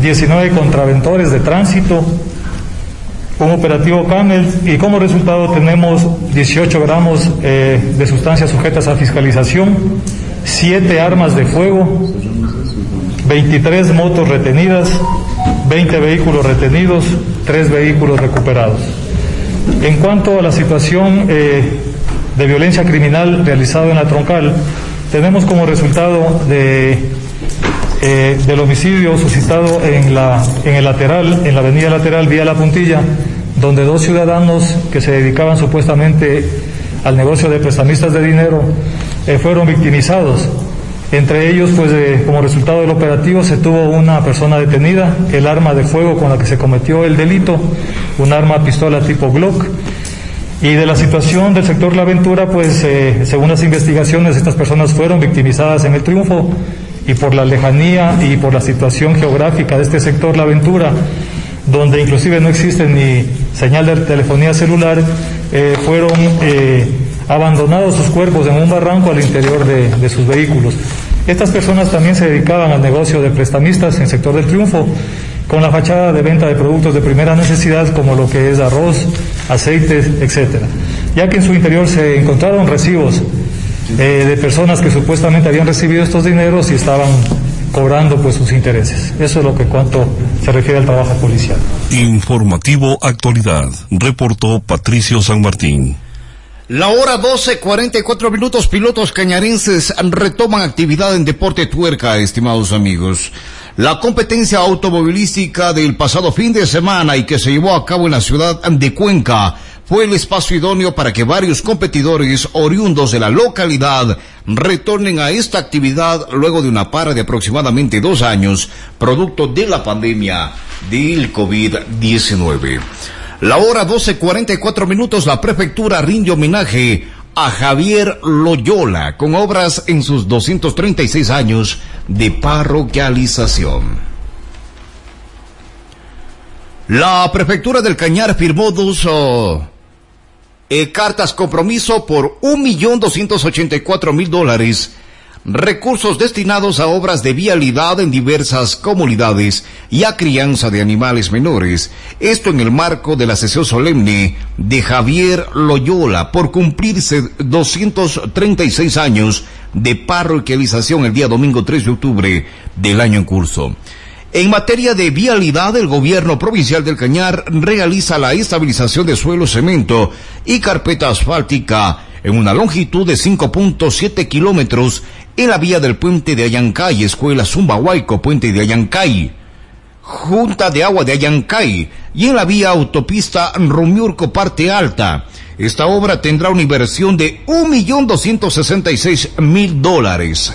Speaker 27: 19 contraventores de tránsito, un operativo Camel y como resultado tenemos 18 gramos eh, de sustancias sujetas a fiscalización, 7 armas de fuego, 23 motos retenidas, 20 vehículos retenidos, 3 vehículos recuperados. En cuanto a la situación eh, de violencia criminal realizada en la troncal, tenemos como resultado de, eh, del homicidio suscitado en, la, en el lateral, en la avenida lateral vía La Puntilla, donde dos ciudadanos que se dedicaban supuestamente al negocio de prestamistas de dinero eh, fueron victimizados. Entre ellos, pues eh, como resultado del operativo se tuvo una persona detenida, el arma de fuego con la que se cometió el delito, un arma pistola tipo Glock. Y de la situación del sector La Aventura, pues según las investigaciones, estas personas fueron victimizadas en el triunfo y por la lejanía y por la situación geográfica de este sector La Aventura, donde inclusive no existe ni señal de telefonía celular, eh, fueron eh, abandonados sus cuerpos en un barranco al interior de, de, sus vehículos. Estas personas también se dedicaban al negocio de prestamistas en el sector del triunfo con la fachada de venta de productos de primera necesidad como lo que es arroz, aceites, etcétera, ya que en su interior se encontraron recibos eh, de personas que supuestamente habían recibido estos dineros y estaban cobrando pues sus intereses. Eso es lo que cuanto se refiere al trabajo policial.
Speaker 26: Informativo Actualidad, reportó Patricio San Martín.
Speaker 1: La hora 12, 44 minutos, pilotos cañarenses retoman actividad en Deporte Tuerca, estimados amigos. La competencia automovilística del pasado fin de semana y que se llevó a cabo en la ciudad de Cuenca fue el espacio idóneo para que varios competidores oriundos de la localidad retornen a esta actividad luego de una para de aproximadamente dos años, producto de la pandemia del COVID-19. La hora 12.44 minutos, la prefectura rinde homenaje a Javier Loyola con obras en sus 236 años de parroquialización. La prefectura del Cañar firmó dos oh, eh, cartas compromiso por un millón doscientos ochenta y cuatro mil dólares, recursos destinados a obras de vialidad en diversas comunidades y a crianza de animales menores. Esto en el marco de la sesión solemne de Javier Loyola por cumplirse 236 años de parroquialización el día domingo 3 de octubre del año en curso. En materia de vialidad, el gobierno provincial del Cañar realiza la estabilización de suelo, cemento y carpeta asfáltica en una longitud de 5.7 kilómetros en la vía del puente de Ayancay, Escuela Zumbahuayco, puente de Ayancay, Junta de Agua de Ayancay y en la vía autopista Romiurco, parte alta. Esta obra tendrá una inversión de 1.266.000 dólares.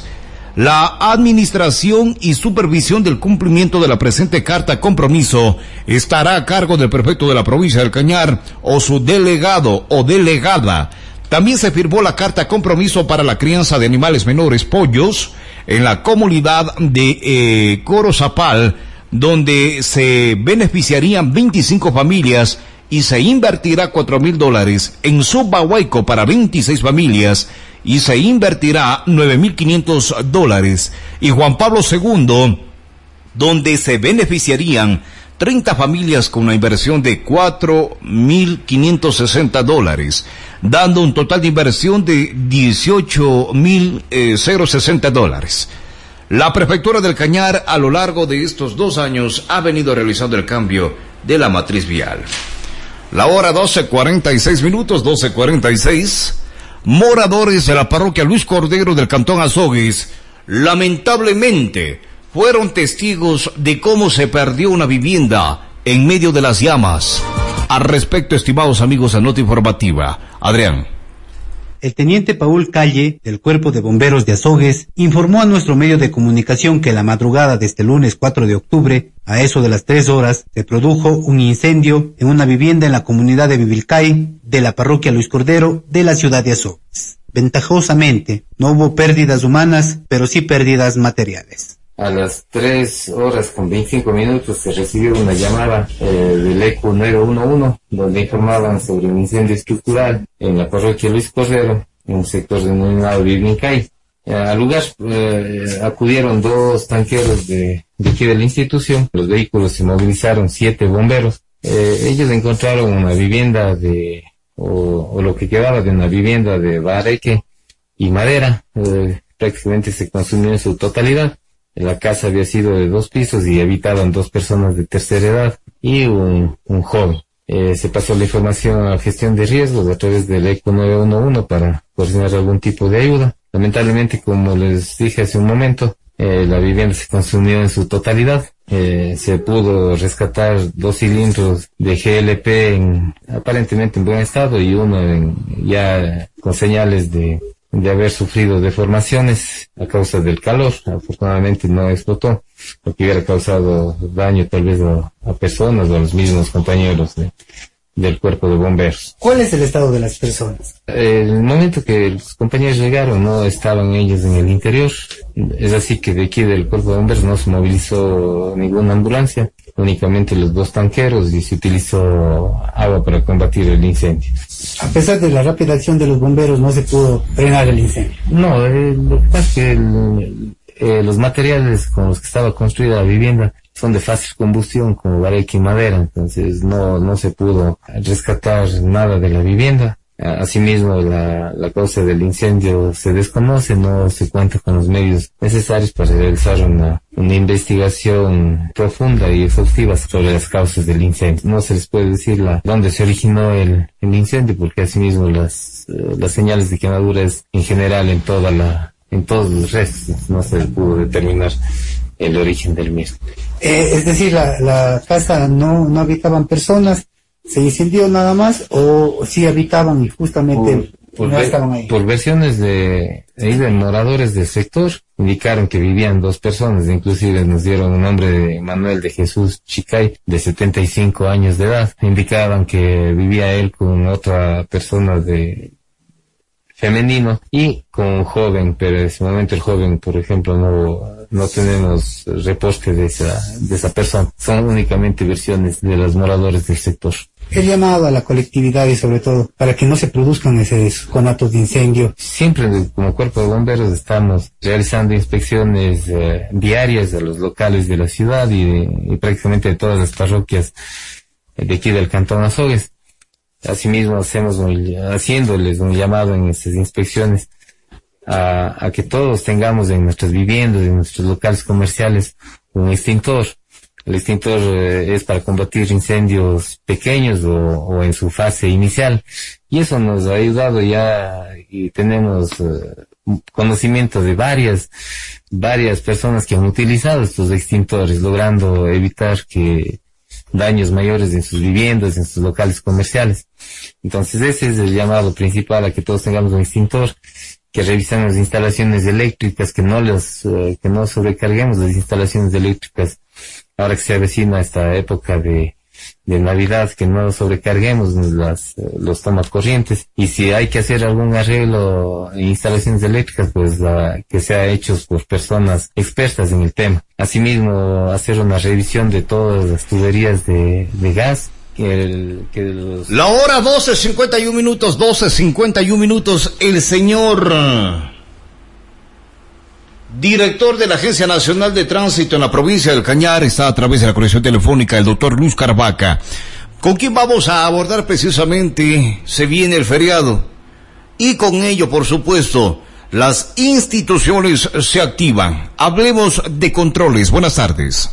Speaker 1: La administración y supervisión del cumplimiento de la presente carta compromiso estará a cargo del prefecto de la provincia del Cañar o su delegado o delegada. También se firmó la carta compromiso para la crianza de animales menores, pollos, en la comunidad de eh, Corozapal, donde se beneficiarían 25 familias y se invertirá cuatro mil dólares en Subahuayco para 26 familias y se invertirá 9.500 dólares. Y Juan Pablo II, donde se beneficiarían 30 familias con una inversión de 4.560 dólares, dando un total de inversión de 18.060 dólares. La prefectura del Cañar a lo largo de estos dos años ha venido realizando el cambio de la matriz vial. La hora 12.46 minutos, 12.46. Moradores de la parroquia Luis Cordero del Cantón Azogues, lamentablemente, fueron testigos de cómo se perdió una vivienda en medio de las llamas. Al respecto, estimados amigos de Nota Informativa, Adrián.
Speaker 28: El teniente Paul Calle, del Cuerpo de Bomberos de Azogues, informó a nuestro medio de comunicación que la madrugada de este lunes 4 de octubre, a eso de las 3 horas, se produjo un incendio en una vivienda en la comunidad de Vivilcay, de la parroquia Luis Cordero, de la ciudad de Azogues. Ventajosamente, no hubo pérdidas humanas, pero sí pérdidas materiales.
Speaker 29: A las 3 horas con 25 minutos se recibió una llamada eh, del ECO 911 donde informaban sobre un incendio estructural en la parroquia Luis Cordero, en un sector denominado Vivincay. Eh, al lugar eh, acudieron dos tanqueros de, de, aquí de la institución. Los vehículos se movilizaron siete bomberos. Eh, ellos encontraron una vivienda de, o, o, lo que quedaba de una vivienda de bareque y madera. Eh, prácticamente se consumió en su totalidad. La casa había sido de dos pisos y habitaban dos personas de tercera edad y un, un joven. Eh, se pasó la información a gestión de riesgos a través del ECO 911 para coordinar algún tipo de ayuda. Lamentablemente, como les dije hace un momento, eh, la vivienda se consumió en su totalidad. Eh, se pudo rescatar dos cilindros de GLP en, aparentemente en buen estado y uno en, ya con señales de de haber sufrido deformaciones a causa del calor. Afortunadamente no explotó, lo que hubiera causado daño tal vez a, a personas o a los mismos compañeros de, del cuerpo de bomberos.
Speaker 30: ¿Cuál es el estado de las personas?
Speaker 29: El momento que los compañeros llegaron no estaban ellos en el interior. Es así que de aquí del cuerpo de bomberos no se movilizó ninguna ambulancia, únicamente los dos tanqueros y se utilizó agua para combatir el incendio.
Speaker 30: A pesar de la rápida acción de los bomberos no se pudo frenar el incendio.
Speaker 29: No, eh, lo que pasa es que el, eh, los materiales con los que estaba construida la vivienda son de fácil combustión como varilla y madera, entonces no, no se pudo rescatar nada de la vivienda. Asimismo, la, la causa del incendio se desconoce, no se cuenta con los medios necesarios para realizar una, una investigación profunda y exhaustiva sobre las causas del incendio. No se les puede decir la, dónde se originó el, el incendio, porque asimismo las, eh, las señales de quemadura es en general en toda la, en todos los restos, no se pudo determinar el origen del mismo.
Speaker 30: Eh, es decir, la, la casa no, no habitaban personas, se incendió nada más o sí habitaban y justamente
Speaker 29: por,
Speaker 30: no estaban ahí.
Speaker 29: por versiones de, de moradores del sector, indicaron que vivían dos personas, inclusive nos dieron un nombre de Manuel de Jesús Chicay, de 75 años de edad. Indicaban que vivía él con otra persona de femenino y con un joven, pero en ese momento el joven, por ejemplo, no, no tenemos reporte de esa, de esa persona. Son únicamente versiones de los moradores del sector.
Speaker 30: El llamado a la colectividad y sobre todo para que no se produzcan esos conatos de incendio.
Speaker 29: Siempre como cuerpo de bomberos estamos realizando inspecciones eh, diarias a los locales de la ciudad y, y prácticamente de todas las parroquias de aquí del Cantón Azogues. Asimismo hacemos un- haciéndoles un llamado en estas inspecciones a, a que todos tengamos en nuestras viviendas, en nuestros locales comerciales, un extintor. El extintor eh, es para combatir incendios pequeños o, en su fase inicial. Y eso nos ha ayudado ya y tenemos eh, conocimiento de varias, varias personas que han utilizado estos extintores, logrando evitar que daños mayores en sus viviendas, en sus locales comerciales. Entonces ese es el llamado principal a que todos tengamos un extintor, que revisen las instalaciones eléctricas, que no las, eh, que no sobrecarguemos las instalaciones eléctricas ahora que se avecina esta época de, Navidad, que no sobrecarguemos las, eh, los tomas corrientes. Y si hay que hacer algún arreglo en instalaciones eléctricas, pues la- que sea hecho por personas expertas en el tema. Asimismo, hacer una revisión de todas las tuberías de, gas, que, el- que los...
Speaker 1: La hora 12.51 minutos, 12.51 minutos, el señor director de la Agencia Nacional de Tránsito en la provincia del Cañar está a través de la conexión telefónica, el doctor Luz Carvaca. ¿Con quién vamos a abordar precisamente? Se viene el feriado. Y con ello, por supuesto, las instituciones se activan. Hablemos de controles. Buenas tardes.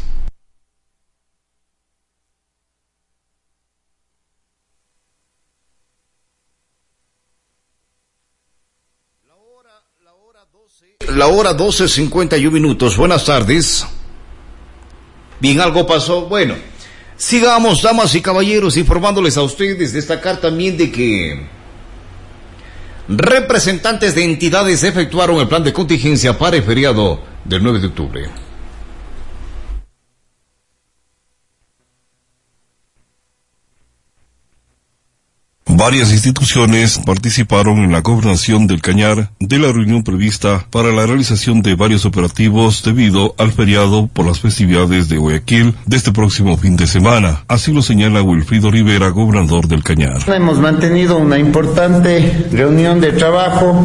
Speaker 1: La hora 12.51 minutos. Buenas tardes. Bien, algo pasó. Bueno, sigamos, damas y caballeros, informándoles a ustedes, destacar también de que representantes de entidades efectuaron el plan de contingencia para el feriado del 9 de octubre.
Speaker 26: Varias instituciones participaron en la gobernación del Cañar de la reunión prevista para la realización de varios operativos debido al feriado por las festividades de Guayaquil de este próximo fin de semana. Así lo señala Wilfrido Rivera, gobernador del Cañar.
Speaker 31: Hemos mantenido una importante reunión de trabajo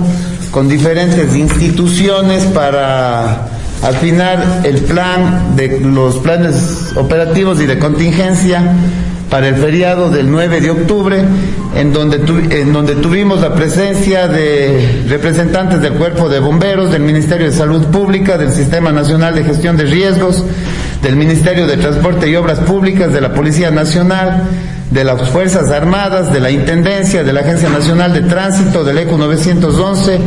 Speaker 31: con diferentes instituciones para afinar el plan de los planes operativos y de contingencia para el feriado del 9 de octubre, en donde, en donde tuvimos la presencia de representantes del Cuerpo de Bomberos, del Ministerio de Salud Pública, del Sistema Nacional de Gestión de Riesgos, del Ministerio de Transporte y Obras Públicas, de la Policía Nacional, de las Fuerzas Armadas, de la Intendencia, de la Agencia Nacional de Tránsito, del ECO 911,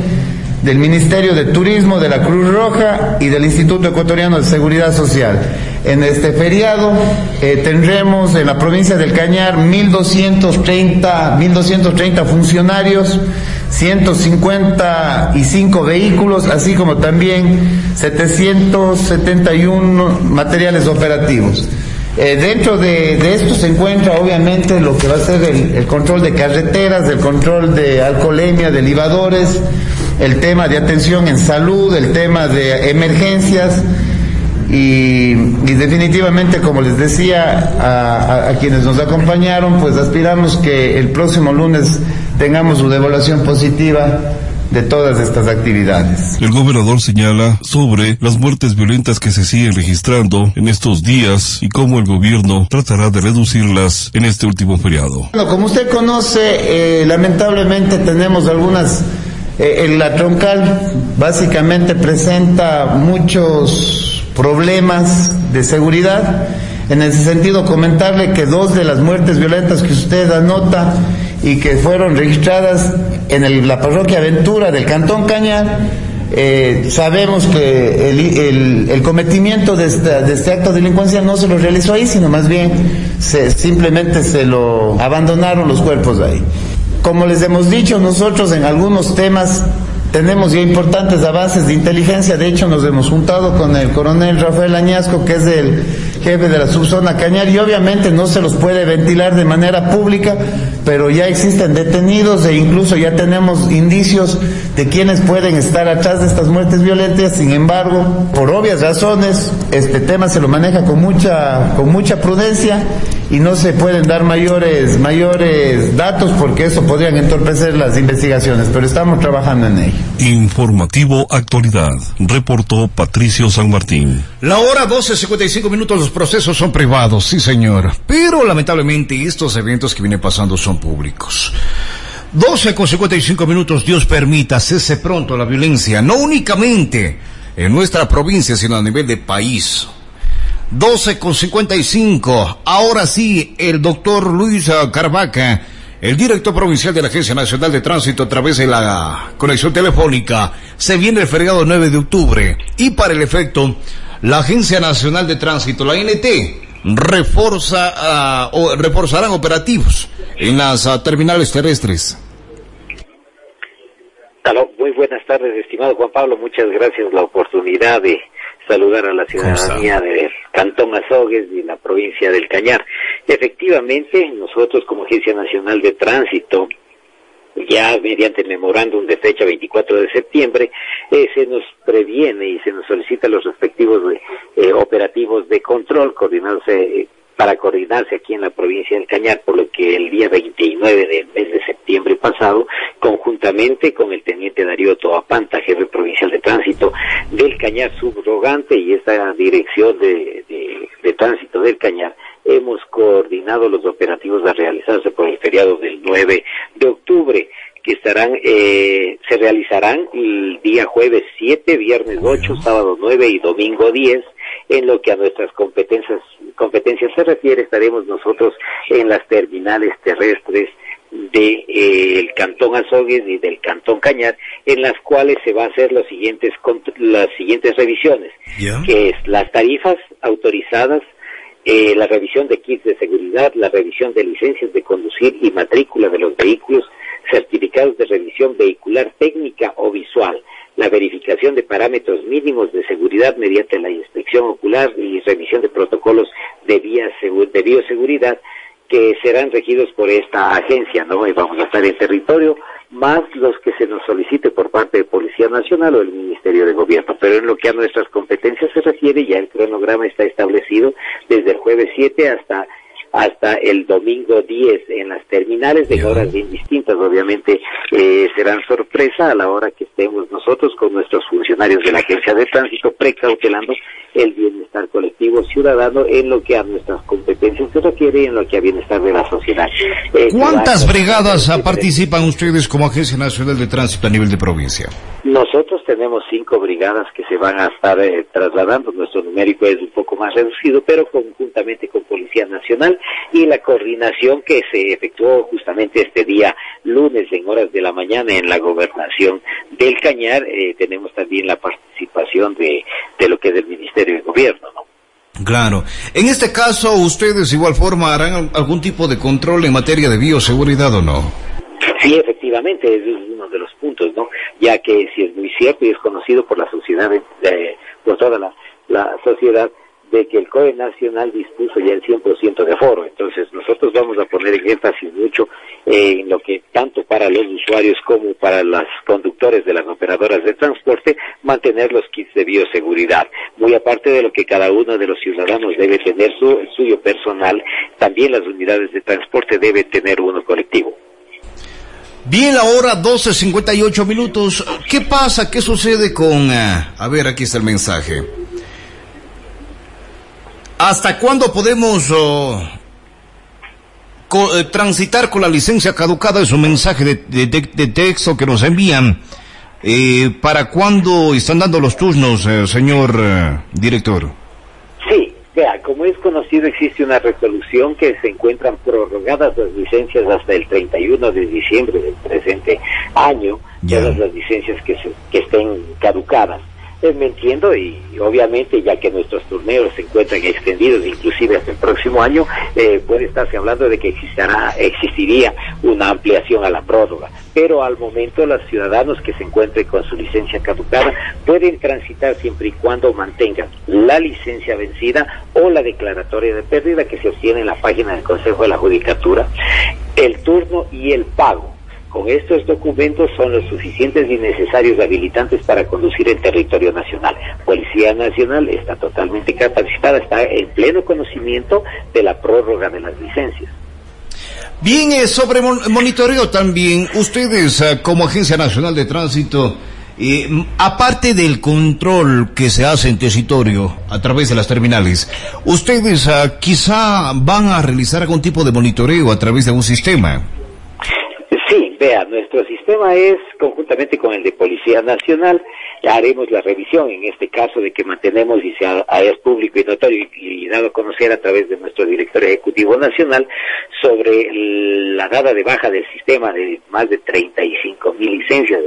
Speaker 31: del Ministerio de Turismo, de la Cruz Roja y del Instituto Ecuatoriano de Seguridad Social. En este feriado eh, tendremos en la provincia del Cañar 1.230, 1.230 funcionarios, 155 vehículos, así como también 771 materiales operativos. Eh, dentro de, de esto se encuentra obviamente lo que va a ser el, el control de carreteras, el control de alcoholemia, de libadores, el tema de atención en salud, el tema de emergencias y, y definitivamente, como les decía a, a- a quienes nos acompañaron, pues aspiramos que el próximo lunes tengamos su devaluación positiva de todas estas actividades.
Speaker 26: El gobernador señala sobre las muertes violentas que se siguen registrando en estos días y cómo el gobierno tratará de reducirlas en este último feriado.
Speaker 31: Bueno, como usted conoce, eh, lamentablemente tenemos algunas eh, la troncal básicamente presenta muchos problemas de seguridad. En ese sentido, comentarle que dos de las muertes violentas que usted anota y que fueron registradas en la parroquia Aventura del Cantón Cañar, eh, sabemos que el, cometimiento de, de, este acto de delincuencia no se lo realizó ahí, sino más bien se, simplemente se lo abandonaron los cuerpos ahí. Como les hemos dicho, nosotros en algunos temas tenemos ya importantes avances de inteligencia. De hecho, nos hemos juntado con el coronel Rafael Añasco, que es el jefe de la subzona Cañar, y obviamente no se los puede ventilar de manera pública, pero ya existen detenidos e incluso ya tenemos indicios de quienes pueden estar atrás de estas muertes violentas. Sin embargo, por obvias razones, este tema se lo maneja con mucha, con mucha prudencia y no se pueden dar mayores, mayores datos porque eso podrían entorpecer las investigaciones, pero estamos trabajando en ello.
Speaker 26: Informativo Actualidad, reportó Patricio San Martín.
Speaker 1: La hora 12.55 minutos, los procesos son privados, sí señor, pero lamentablemente estos eventos que vienen pasando son públicos. 12 con 55 minutos, Dios permita, cese pronto la violencia, no únicamente en nuestra provincia, sino a nivel de país. 12 con 55. Ahora sí, el doctor Luis Carvaca, el director provincial de la Agencia Nacional de Tránsito a través de la conexión telefónica, se viene el feriado 9 de octubre y para el efecto, la Agencia Nacional de Tránsito, la NT, refuerza, ah, o reforzarán operativos en las ah, terminales terrestres.
Speaker 32: Muy buenas tardes, estimado Juan Pablo. Muchas gracias la oportunidad de saludar a la ciudadanía del Cantón Azogues y la provincia del Cañar. Efectivamente, nosotros como Agencia Nacional de Tránsito, ya mediante el memorándum de fecha 24 de septiembre, eh, se nos previene y se nos solicita los respectivos eh, operativos de control coordinados eh, para coordinarse aquí en la provincia del Cañar, por lo que el día 29 del mes de septiembre pasado, conjuntamente con el teniente Darío Toapanta, jefe provincial de tránsito del Cañar subrogante y esta dirección de, tránsito del Cañar, hemos coordinado los operativos a realizarse por el feriado del 9 de octubre que estarán, eh, se realizarán el día jueves 7, viernes 8, sábado 9 y domingo 10 en lo que a nuestras competencias, competencias se refiere, estaremos nosotros en las terminales terrestres del de, eh, Cantón Azogues y del Cantón Cañar, en las cuales se va a hacer los siguientes, las siguientes revisiones, que es las tarifas autorizadas, eh, la revisión de kits de seguridad, la revisión de licencias de conducir y matrícula de los vehículos, certificados de revisión vehicular técnica o visual, la verificación de parámetros mínimos de seguridad mediante la inspección ocular y revisión de protocolos de, de bioseguridad que serán regidos por esta agencia, ¿no? Y vamos a estar en territorio, más los que se nos solicite por parte de Policía Nacional o el Ministerio de Gobierno. Pero en lo que a nuestras competencias se refiere, ya el cronograma está establecido desde el jueves 7 hasta hasta el domingo 10 en las terminales de horas bien distintas. Obviamente eh, serán sorpresa a la hora que estemos nosotros con nuestros funcionarios de la Agencia de Tránsito precautelando el bienestar colectivo ciudadano en lo que a nuestras competencias se refiere y en lo que a bienestar de la sociedad.
Speaker 1: Eh, ¿Cuántas brigadas participan ustedes como Agencia Nacional de Tránsito a nivel de provincia?
Speaker 32: Nosotros tenemos cinco brigadas que se van a estar eh, trasladando. Nuestro numérico es un poco más reducido, pero conjuntamente con Policía Nacional y la coordinación que se efectuó justamente este día lunes en horas de la mañana en la gobernación del Cañar. Eh, tenemos también la participación de, de lo que es el Ministerio de Gobierno, ¿no?
Speaker 1: Claro. En este caso, ¿ustedes igual forma harán algún tipo de control en materia de bioseguridad o no?
Speaker 32: Sí, efectivamente, es uno de los puntos, ¿no? Ya que si es muy cierto y es conocido por la sociedad, eh, por toda la, la sociedad, de que el COE nacional dispuso ya el 100% de aforo. Entonces nosotros vamos a poner en énfasis mucho en lo que tanto para los usuarios como para los conductores de las operadoras de transporte mantener los kits de bioseguridad. Muy aparte de lo que cada uno de los ciudadanos debe tener su suyo personal, también las unidades de transporte deben tener uno colectivo.
Speaker 1: Bien, la hora 12.58 minutos. ¿Qué pasa? ¿Qué sucede con... Uh, a ver, aquí está el mensaje. ¿Hasta cuándo podemos uh, co eh, transitar con la licencia caducada? Es un mensaje de, de, de texto que nos envían. Eh, ¿Para cuándo están dando los turnos, eh, señor director?
Speaker 32: Sí, Vea, como es conocido, existe una resolución que se encuentran prorrogadas las licencias hasta el 31 de diciembre del presente año, todas las licencias que, se, que estén caducadas. Eh, me entiendo y obviamente ya que nuestros torneos se encuentran extendidos inclusive hasta el próximo año, eh, puede estarse hablando de que existirá, existiría una ampliación a la prórroga. Pero al momento los ciudadanos que se encuentren con su licencia caducada pueden transitar siempre y cuando mantengan la licencia vencida o la declaratoria de pérdida que se obtiene en la página del Consejo de la Judicatura, el turno y el pago con estos documentos son los suficientes y necesarios habilitantes para conducir el territorio nacional. Policía Nacional está totalmente capacitada, está en pleno conocimiento de la prórroga de las licencias.
Speaker 1: Bien, eh, sobre monitoreo también, ustedes eh, como Agencia Nacional de Tránsito, eh, aparte del control que se hace en territorio a través de las terminales, ustedes quizá van a realizar algún tipo de monitoreo a través de un sistema.
Speaker 32: Vea, nuestro sistema es conjuntamente con el de Policía Nacional, haremos la revisión en este caso de que mantenemos y sea es público y notorio y, dado a conocer a través de nuestro director ejecutivo nacional sobre la dada de baja del sistema de más de 35 mil licencias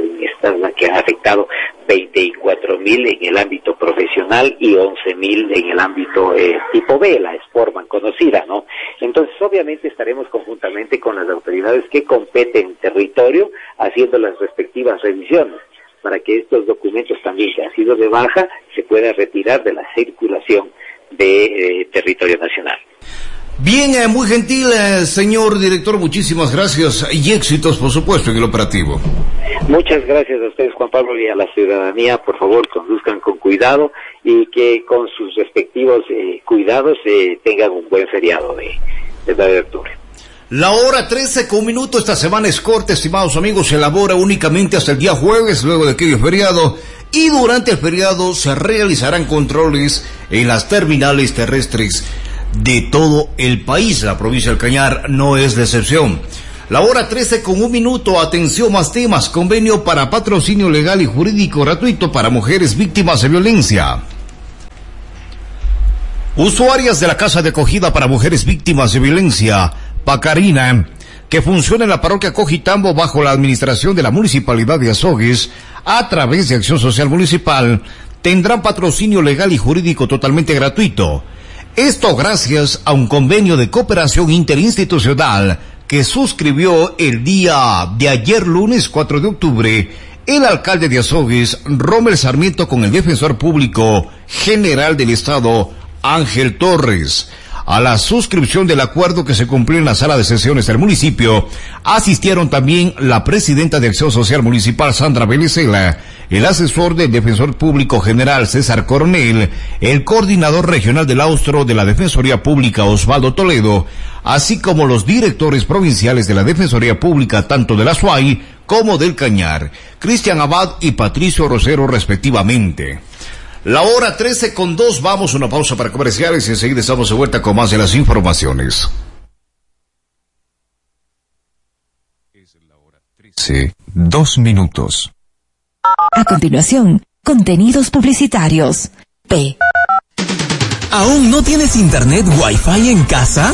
Speaker 32: que han afectado 24 mil en el ámbito profesional y 11 mil en el ámbito eh, tipo B, la Sportman conocida, ¿no? Entonces, obviamente estaremos conjuntamente con las autoridades que competen en territorio haciendo las respectivas revisiones para que estos documentos también que han sido de baja se puedan retirar de la circulación de eh, territorio nacional.
Speaker 1: Bien, eh, muy gentil, eh, señor director, muchísimas gracias y éxitos, por supuesto, en el operativo.
Speaker 32: Muchas gracias a ustedes, Juan Pablo, y a la ciudadanía. Por favor, conduzcan con cuidado y que con sus respectivos eh, cuidados eh, tengan un buen feriado de, de, de octubre.
Speaker 1: La hora 13 con un minuto esta semana es corta, estimados amigos, se elabora únicamente hasta el día jueves, luego de aquello feriado, y durante el feriado se realizarán controles en las terminales terrestres de todo el país. La provincia del Cañar no es de excepción. La hora 13 con un minuto, atención más temas, convenio para patrocinio legal y jurídico gratuito para mujeres víctimas de violencia. Usuarias de la Casa de Acogida para Mujeres Víctimas de Violencia, Pacarina, que funciona en la parroquia Cojitambo bajo la administración de la Municipalidad de Azogues, a través de Acción Social Municipal, tendrán patrocinio legal y jurídico totalmente gratuito. Esto gracias a un convenio de cooperación interinstitucional que suscribió el día de ayer lunes 4 de octubre el alcalde de Azogues, Rommel Sarmiento, con el defensor público general del Estado, Ángel Torres. A la suscripción del acuerdo que se cumplió en la sala de sesiones del municipio, asistieron también la presidenta de Acción Social Municipal, Sandra Belicela, el asesor del Defensor Público General, César Coronel, el coordinador regional del Austro de la Defensoría Pública, Osvaldo Toledo, así como los directores provinciales de la Defensoría Pública, tanto de la SUAI como del Cañar, Cristian Abad y Patricio Rosero, respectivamente. La hora 13 con 2, vamos a una pausa para comerciales y enseguida estamos de vuelta con más de las informaciones.
Speaker 33: Sí, dos minutos.
Speaker 34: A continuación, contenidos publicitarios. P.
Speaker 35: ¿Aún no tienes internet Wi-Fi en casa?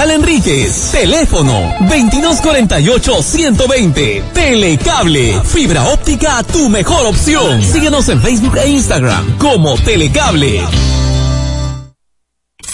Speaker 35: Enríquez. Teléfono 2248-120. Telecable. Fibra óptica, tu mejor opción. Síguenos en Facebook e Instagram como Telecable.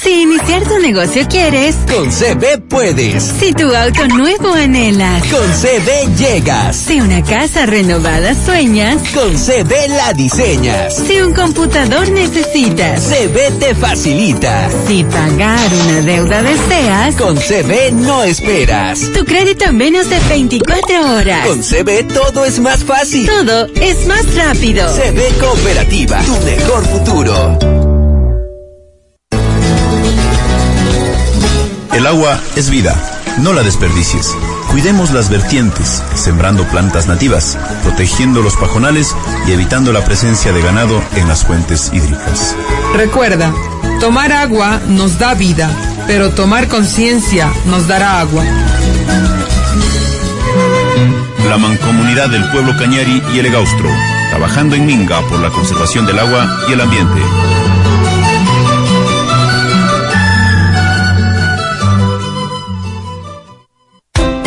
Speaker 36: Si iniciar tu negocio quieres,
Speaker 37: con CB puedes.
Speaker 36: Si tu auto nuevo anhelas,
Speaker 37: con CB llegas.
Speaker 36: Si una casa renovada sueñas,
Speaker 37: con CB la diseñas.
Speaker 36: Si un computador necesitas,
Speaker 37: CB te facilita.
Speaker 36: Si pagar una deuda deseas,
Speaker 37: con CB no esperas.
Speaker 36: Tu crédito en menos de 24 horas.
Speaker 37: Con CB todo es más fácil.
Speaker 36: Todo es más rápido.
Speaker 37: CB Cooperativa, tu mejor futuro.
Speaker 38: El agua es vida, no la desperdicies. Cuidemos las vertientes, sembrando plantas nativas, protegiendo los pajonales y evitando la presencia de ganado en las fuentes hídricas.
Speaker 11: Recuerda, tomar agua nos da vida, pero tomar conciencia nos dará agua.
Speaker 38: La mancomunidad del pueblo Cañari y el Egaustro, trabajando en Minga por la conservación del agua y el ambiente.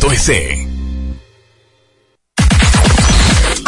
Speaker 39: www.ucacue.edu.es.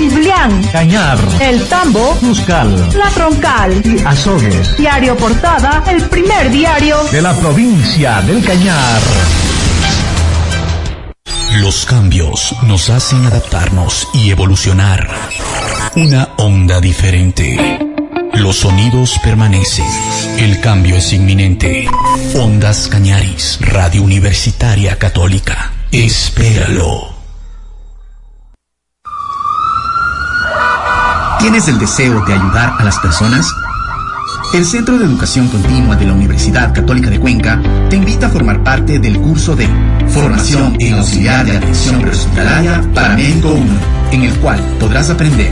Speaker 40: Ciblián,
Speaker 41: Cañar,
Speaker 40: El Tambo,
Speaker 41: Cuscal,
Speaker 40: La Troncal
Speaker 41: y Azogues.
Speaker 40: Diario Portada, el primer diario
Speaker 41: de la provincia del Cañar.
Speaker 42: Los cambios nos hacen adaptarnos y evolucionar. Una onda diferente. Los sonidos permanecen. El cambio es inminente. Ondas Cañaris, Radio Universitaria Católica. Espéralo.
Speaker 35: ¿Tienes el deseo de ayudar a las personas? El Centro de Educación Continua de la Universidad Católica de Cuenca te invita a formar parte del curso de Formación en Auxiliar de Atención Prehospitalaria para Médico 1, en el cual podrás aprender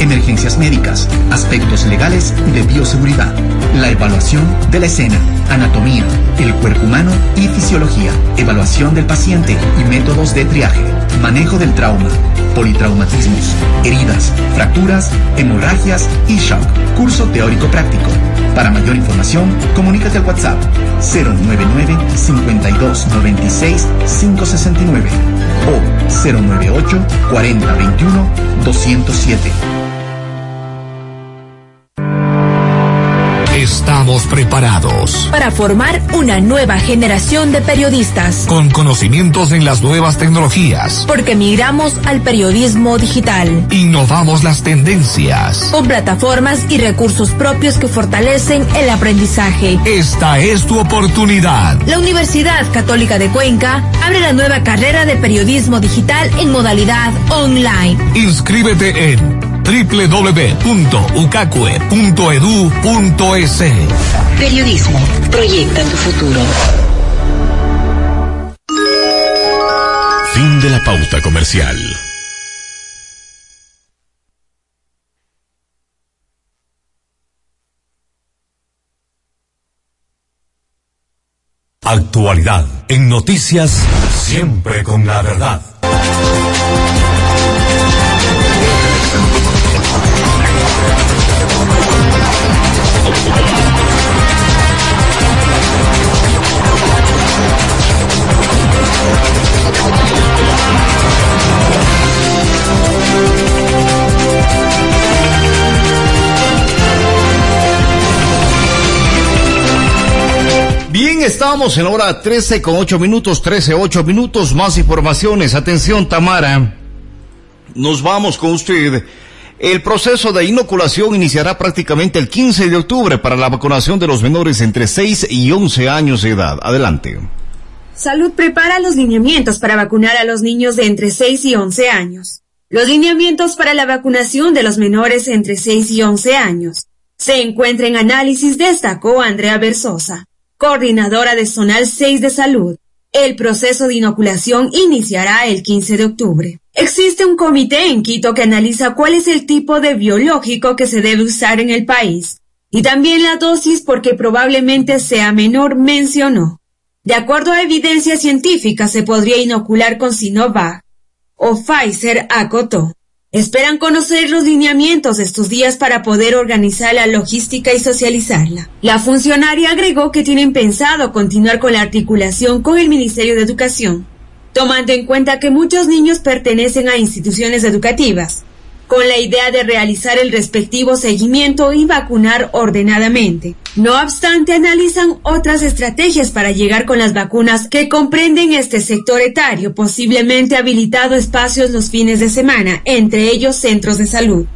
Speaker 35: emergencias médicas, aspectos legales y de bioseguridad, la evaluación de la escena, anatomía, el cuerpo humano y fisiología, evaluación del paciente y métodos de triaje, manejo del trauma, politraumatismos, heridas, fracturas, hemorragias y shock. Curso teórico práctico. Para mayor información, comunícate al WhatsApp 099 5296 569 o 098 4021 207.
Speaker 39: Estamos preparados
Speaker 43: para formar una nueva generación de periodistas
Speaker 39: con conocimientos en las nuevas tecnologías.
Speaker 43: Porque migramos al periodismo digital.
Speaker 39: Innovamos las tendencias.
Speaker 43: Con plataformas y recursos propios que fortalecen el aprendizaje.
Speaker 39: Esta es tu oportunidad.
Speaker 43: La Universidad Católica de Cuenca abre la nueva carrera de periodismo digital en modalidad online.
Speaker 39: Inscríbete en www.ucacue.edu.es
Speaker 20: Periodismo, proyecta tu futuro.
Speaker 39: Fin de la pauta comercial. Actualidad en noticias, siempre con la verdad.
Speaker 1: Bien, estamos en hora 13 con 8 minutos, 13, 8 minutos, más informaciones. Atención, Tamara. Nos vamos con usted El proceso de inoculación iniciará prácticamente el 15 de octubre para la vacunación de los menores entre 6 y 11 años de edad. Adelante.
Speaker 43: Salud prepara los lineamientos para vacunar a los niños de entre 6 y 11 años. Los lineamientos para la vacunación de los menores entre 6 y 11 años se encuentra en análisis, destacó Andrea Versosa, coordinadora de Zonal 6 de Salud. El proceso de inoculación iniciará el 15 de octubre. Existe un comité en Quito que analiza cuál es el tipo de biológico que se debe usar en el país y también la dosis porque probablemente sea menor, mencionó. De acuerdo a evidencia científica, se podría inocular con Sinovac o Pfizer, acotó. Esperan conocer los lineamientos estos días para poder organizar la logística y socializarla. La funcionaria agregó que tienen pensado continuar con la articulación con el Ministerio de Educación, tomando en cuenta que muchos niños pertenecen a instituciones educativas, con la idea de realizar el respectivo seguimiento y vacunar ordenadamente. No obstante, analizan otras estrategias para llegar con las vacunas que comprenden este sector etario, posiblemente habilitado espacios los fines de semana, entre ellos centros de salud.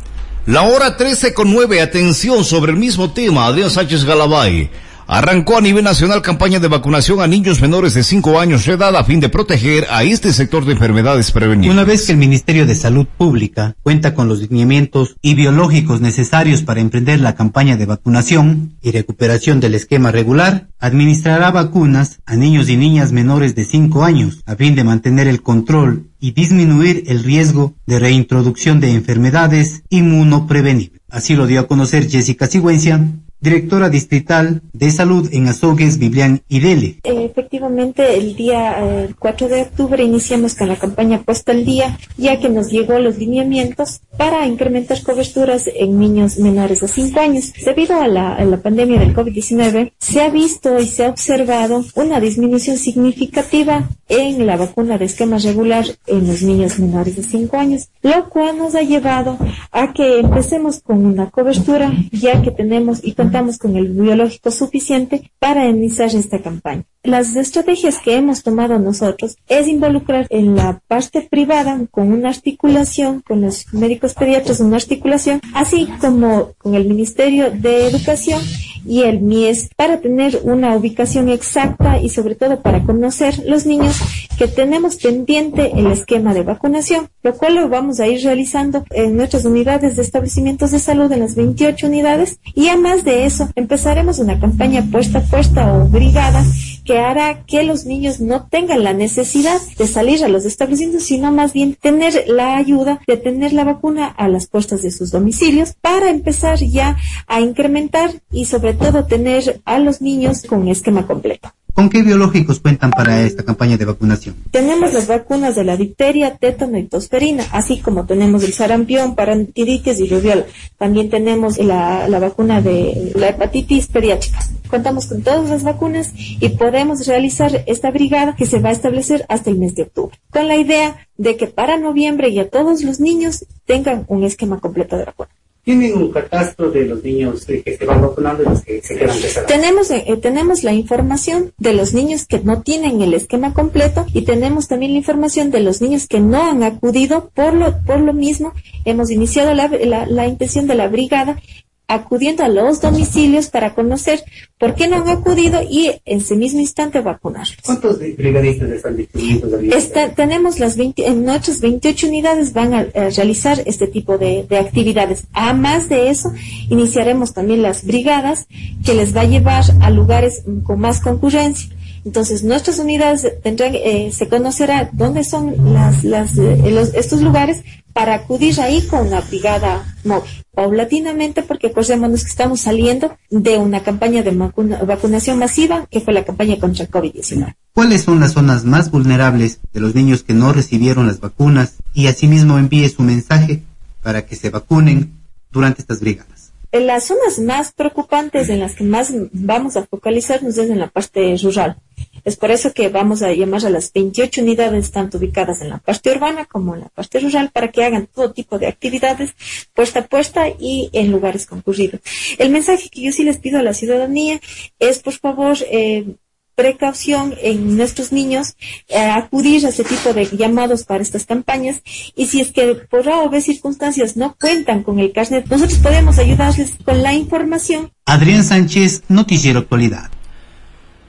Speaker 1: La hora 13 con 9, atención sobre el mismo tema, Adrián Sánchez Galabay. Arrancó a nivel nacional campaña de vacunación a niños menores de 5 años de edad a fin de proteger a este sector de enfermedades prevenibles.
Speaker 28: Una vez que el Ministerio de Salud Pública cuenta con los lineamientos y biológicos necesarios para emprender la campaña de vacunación y recuperación del esquema regular, administrará vacunas a niños y niñas menores de 5 años a fin de mantener el control y disminuir el riesgo de reintroducción de enfermedades inmunoprevenibles. Así lo dio a conocer Jessica Sigüencia, directora distrital de salud en Azogues, Biblián y Dele.
Speaker 44: Efectivamente, el día eh, 4 de octubre iniciamos con la campaña Puesta al Día, ya que nos llegó los lineamientos para incrementar coberturas en niños menores de 5 años. Debido a la, pandemia del COVID-19, se ha visto y se ha observado una disminución significativa en la vacuna de esquema regular en los niños menores de 5 años, lo cual nos ha llevado a que empecemos con una cobertura, ya que tenemos y con el biológico suficiente para iniciar esta campaña. Las estrategias que hemos tomado nosotros es involucrar en la parte privada con una articulación, con los médicos pediatras una articulación, así como con el Ministerio de Educación y el MIES para tener una ubicación exacta y sobre todo para conocer los niños que tenemos pendiente el esquema de vacunación, lo cual lo vamos a ir realizando en nuestras unidades de establecimientos de salud en las 28 unidades. Y además de eso empezaremos una campaña puesta a puesta o brigada que hará que los niños no tengan la necesidad de salir a los establecimientos, sino más bien tener la ayuda de tener la vacuna a las puertas de sus domicilios para empezar ya a incrementar y sobre todo tener a los niños con esquema completo.
Speaker 28: ¿Con qué biológicos cuentan para esta campaña de vacunación?
Speaker 44: Tenemos las vacunas de la difteria, tétano y tosferina, así como tenemos el sarampión, parantiditis y rubiola. También tenemos la, la vacuna de la hepatitis pediátrica. Contamos con todas las vacunas y podemos realizar esta brigada que se va a establecer hasta el mes de octubre, con la idea de que para noviembre ya todos los niños tengan un esquema completo de vacuna.
Speaker 45: ¿Tienen un catastro de los niños que se van vacunando y los que se quedan?
Speaker 44: Tenemos, eh, tenemos la información de los niños que no tienen el esquema completo y tenemos también la información de los niños que no han acudido por lo, por lo mismo. Hemos iniciado la, la, la intención de la brigada acudiendo a los domicilios para conocer por qué no han acudido y en ese mismo instante vacunar.
Speaker 45: ¿Cuántos brigadistas están distribuidos?
Speaker 44: Está, tenemos las 20, en nuestras 28 unidades van a, a realizar este tipo de, de, actividades. A más de eso, iniciaremos también las brigadas que les va a llevar a lugares con más concurrencia. Entonces, nuestras unidades tendrán, eh, se conocerá dónde son las, las, eh, los, estos lugares para acudir ahí con una brigada móvil. Paulatinamente, porque acordémonos que estamos saliendo de una campaña de vacuna, vacunación masiva, que fue la campaña contra el COVID-19.
Speaker 28: ¿Cuáles son las zonas más vulnerables de los niños que no recibieron las vacunas? Y asimismo envíe su mensaje para que se vacunen durante estas brigadas.
Speaker 44: En las zonas más preocupantes en las que más vamos a focalizarnos es en la parte rural. Es por eso que vamos a llamar a las 28 unidades, tanto ubicadas en la parte urbana como en la parte rural, para que hagan todo tipo de actividades puesta a puesta y en lugares concurridos. El mensaje que yo sí les pido a la ciudadanía es, por favor, eh, precaución en nuestros niños, eh, acudir a ese tipo de llamados para estas campañas y si es que por A o B circunstancias no cuentan con el carnet, nosotros podemos ayudarles con la información.
Speaker 28: Adrián Sánchez, Noticiero Actualidad.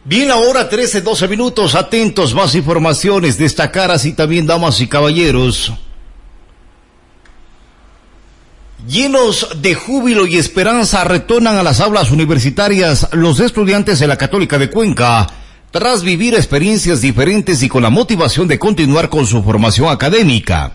Speaker 1: Bien, ahora 13, 12 minutos, atentos, más informaciones, destacar así también, damas y caballeros. Llenos de júbilo y esperanza retornan a las aulas universitarias los estudiantes de la Católica de Cuenca, tras vivir experiencias diferentes y con la motivación de continuar con su formación académica.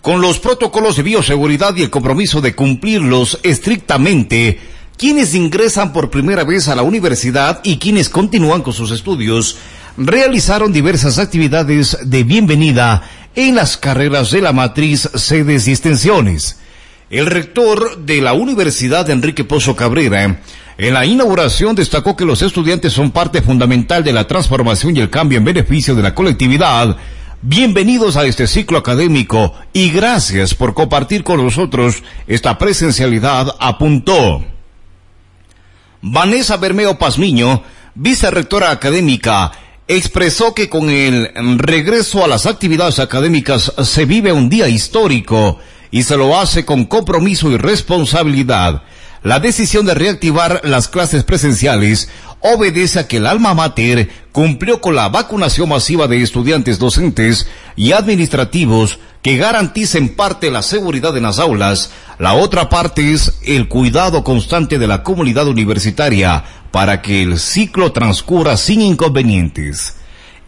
Speaker 1: Con los protocolos de bioseguridad y el compromiso de cumplirlos estrictamente, quienes ingresan por primera vez a la universidad y quienes continúan con sus estudios realizaron diversas actividades de bienvenida en las carreras de la matriz, sedes y extensiones. El rector de la Universidad Enrique Pozo Cabrera en la inauguración destacó que los estudiantes son parte fundamental de la transformación y el cambio en beneficio de la colectividad. Bienvenidos a este ciclo académico y gracias por compartir con nosotros esta presencialidad, apuntó. Vanessa Bermeo Pazmiño, vicerrectora académica, expresó que con el regreso a las actividades académicas se vive un día histórico y se lo hace con compromiso y responsabilidad. La decisión de reactivar las clases presenciales obedece a que el alma mater cumplió con la vacunación masiva de estudiantes docentes y administrativos que garanticen parte la seguridad en las aulas. La otra parte es el cuidado constante de la comunidad universitaria para que el ciclo transcurra sin inconvenientes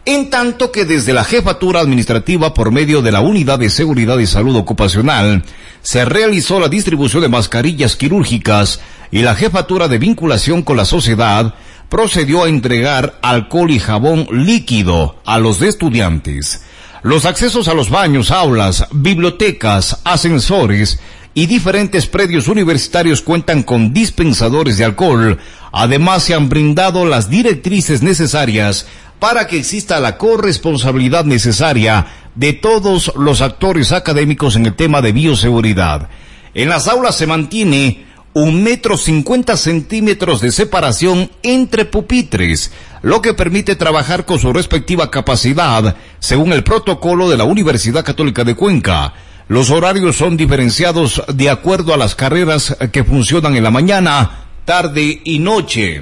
Speaker 1: en tanto que desde la jefatura administrativa por medio de la Unidad de Seguridad y Salud Ocupacional se realizó la distribución de mascarillas quirúrgicas y la jefatura de vinculación con la sociedad procedió a entregar alcohol y jabón líquido a los estudiantes. Los accesos a los baños, aulas, bibliotecas, ascensores y diferentes predios universitarios cuentan con dispensadores de alcohol. Además, se han brindado las directrices necesarias para que exista la corresponsabilidad necesaria de todos los actores académicos en el tema de bioseguridad. En las aulas se mantiene un metro cincuenta centímetros de separación entre pupitres, lo que permite trabajar con su respectiva capacidad, según el protocolo de la Universidad Católica de Cuenca. Los horarios son diferenciados de acuerdo a las carreras que funcionan en la mañana, tarde y noche.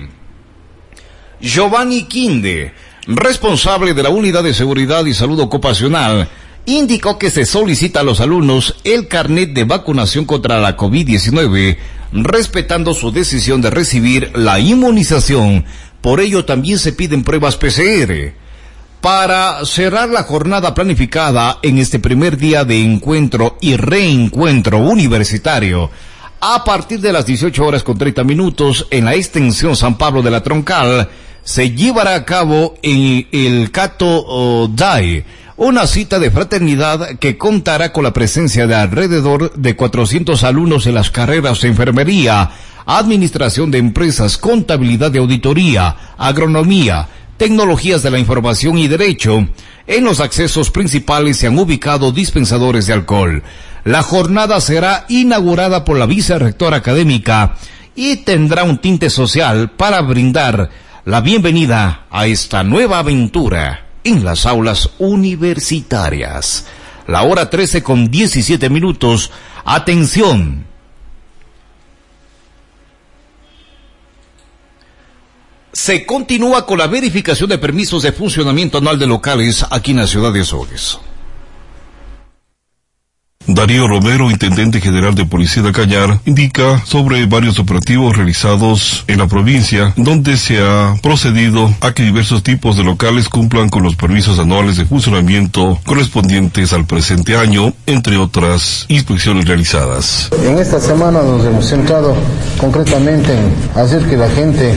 Speaker 1: Giovanni Quinde, responsable de la Unidad de Seguridad y Salud Ocupacional, indicó que se solicita a los alumnos el carnet de vacunación contra la COVID-19, respetando su decisión de recibir la inmunización. Por ello también se piden pruebas PCR. Para cerrar la jornada planificada en este primer día de encuentro y reencuentro universitario, a partir de las 18 horas con 30 minutos en la extensión San Pablo de la Troncal, se llevará a cabo en el Cato Dai, una cita de fraternidad que contará con la presencia de alrededor de 400 alumnos en las carreras de enfermería, administración de empresas, contabilidad de auditoría, agronomía, tecnologías de la información y derecho. En los accesos principales se han ubicado dispensadores de alcohol. La jornada será inaugurada por la vicerrectora académica y tendrá un tinte social para brindar la bienvenida a esta nueva aventura en las aulas universitarias. La hora 13 con 17 minutos. Atención. Se continúa con la verificación de permisos de funcionamiento anual de locales aquí en la ciudad de Azogues.
Speaker 26: Darío Romero, intendente general de Policía de Cañar, indica sobre varios operativos realizados en la provincia, donde se ha procedido a que diversos tipos de locales cumplan con los permisos anuales de funcionamiento correspondientes al presente año, entre otras inspecciones realizadas.
Speaker 31: En esta semana nos hemos centrado concretamente en hacer que la gente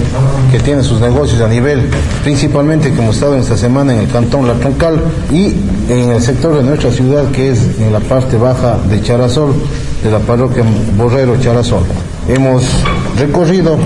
Speaker 31: que tiene sus negocios a nivel, principalmente que hemos estado en esta semana en el cantón La Troncal y en el sector de nuestra ciudad que es en la parte baja de Charasol, de la parroquia Borrero Charasol. Hemos recorrido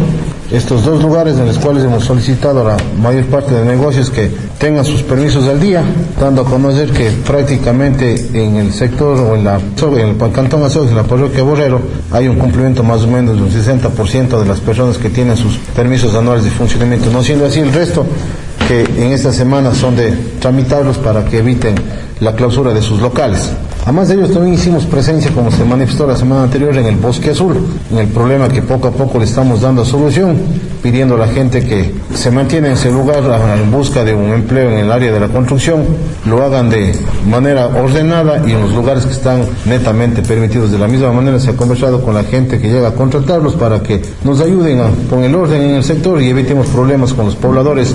Speaker 31: estos dos lugares en los cuales hemos solicitado a la mayor parte de negocios que
Speaker 46: tengan sus permisos al día, dando a conocer que prácticamente en el sector o en, la, en el Cantón Azogues, en la parroquia Borrero, hay un cumplimiento más o menos de un 60% de las personas que tienen sus permisos anuales de funcionamiento, no siendo así el resto que en esta semana son de tramitarlos para que eviten la clausura de sus locales. Además de ello, también hicimos presencia, como se manifestó la semana anterior, en el Bosque Azul, en el problema que poco a poco le estamos dando solución, pidiendo a la gente que se mantiene en ese lugar en busca de un empleo en el área de la construcción, lo hagan de manera ordenada y en los lugares que están netamente permitidos. De la misma manera se ha conversado con la gente que llega a contratarlos para que nos ayuden con el orden en el sector y evitemos problemas con los pobladores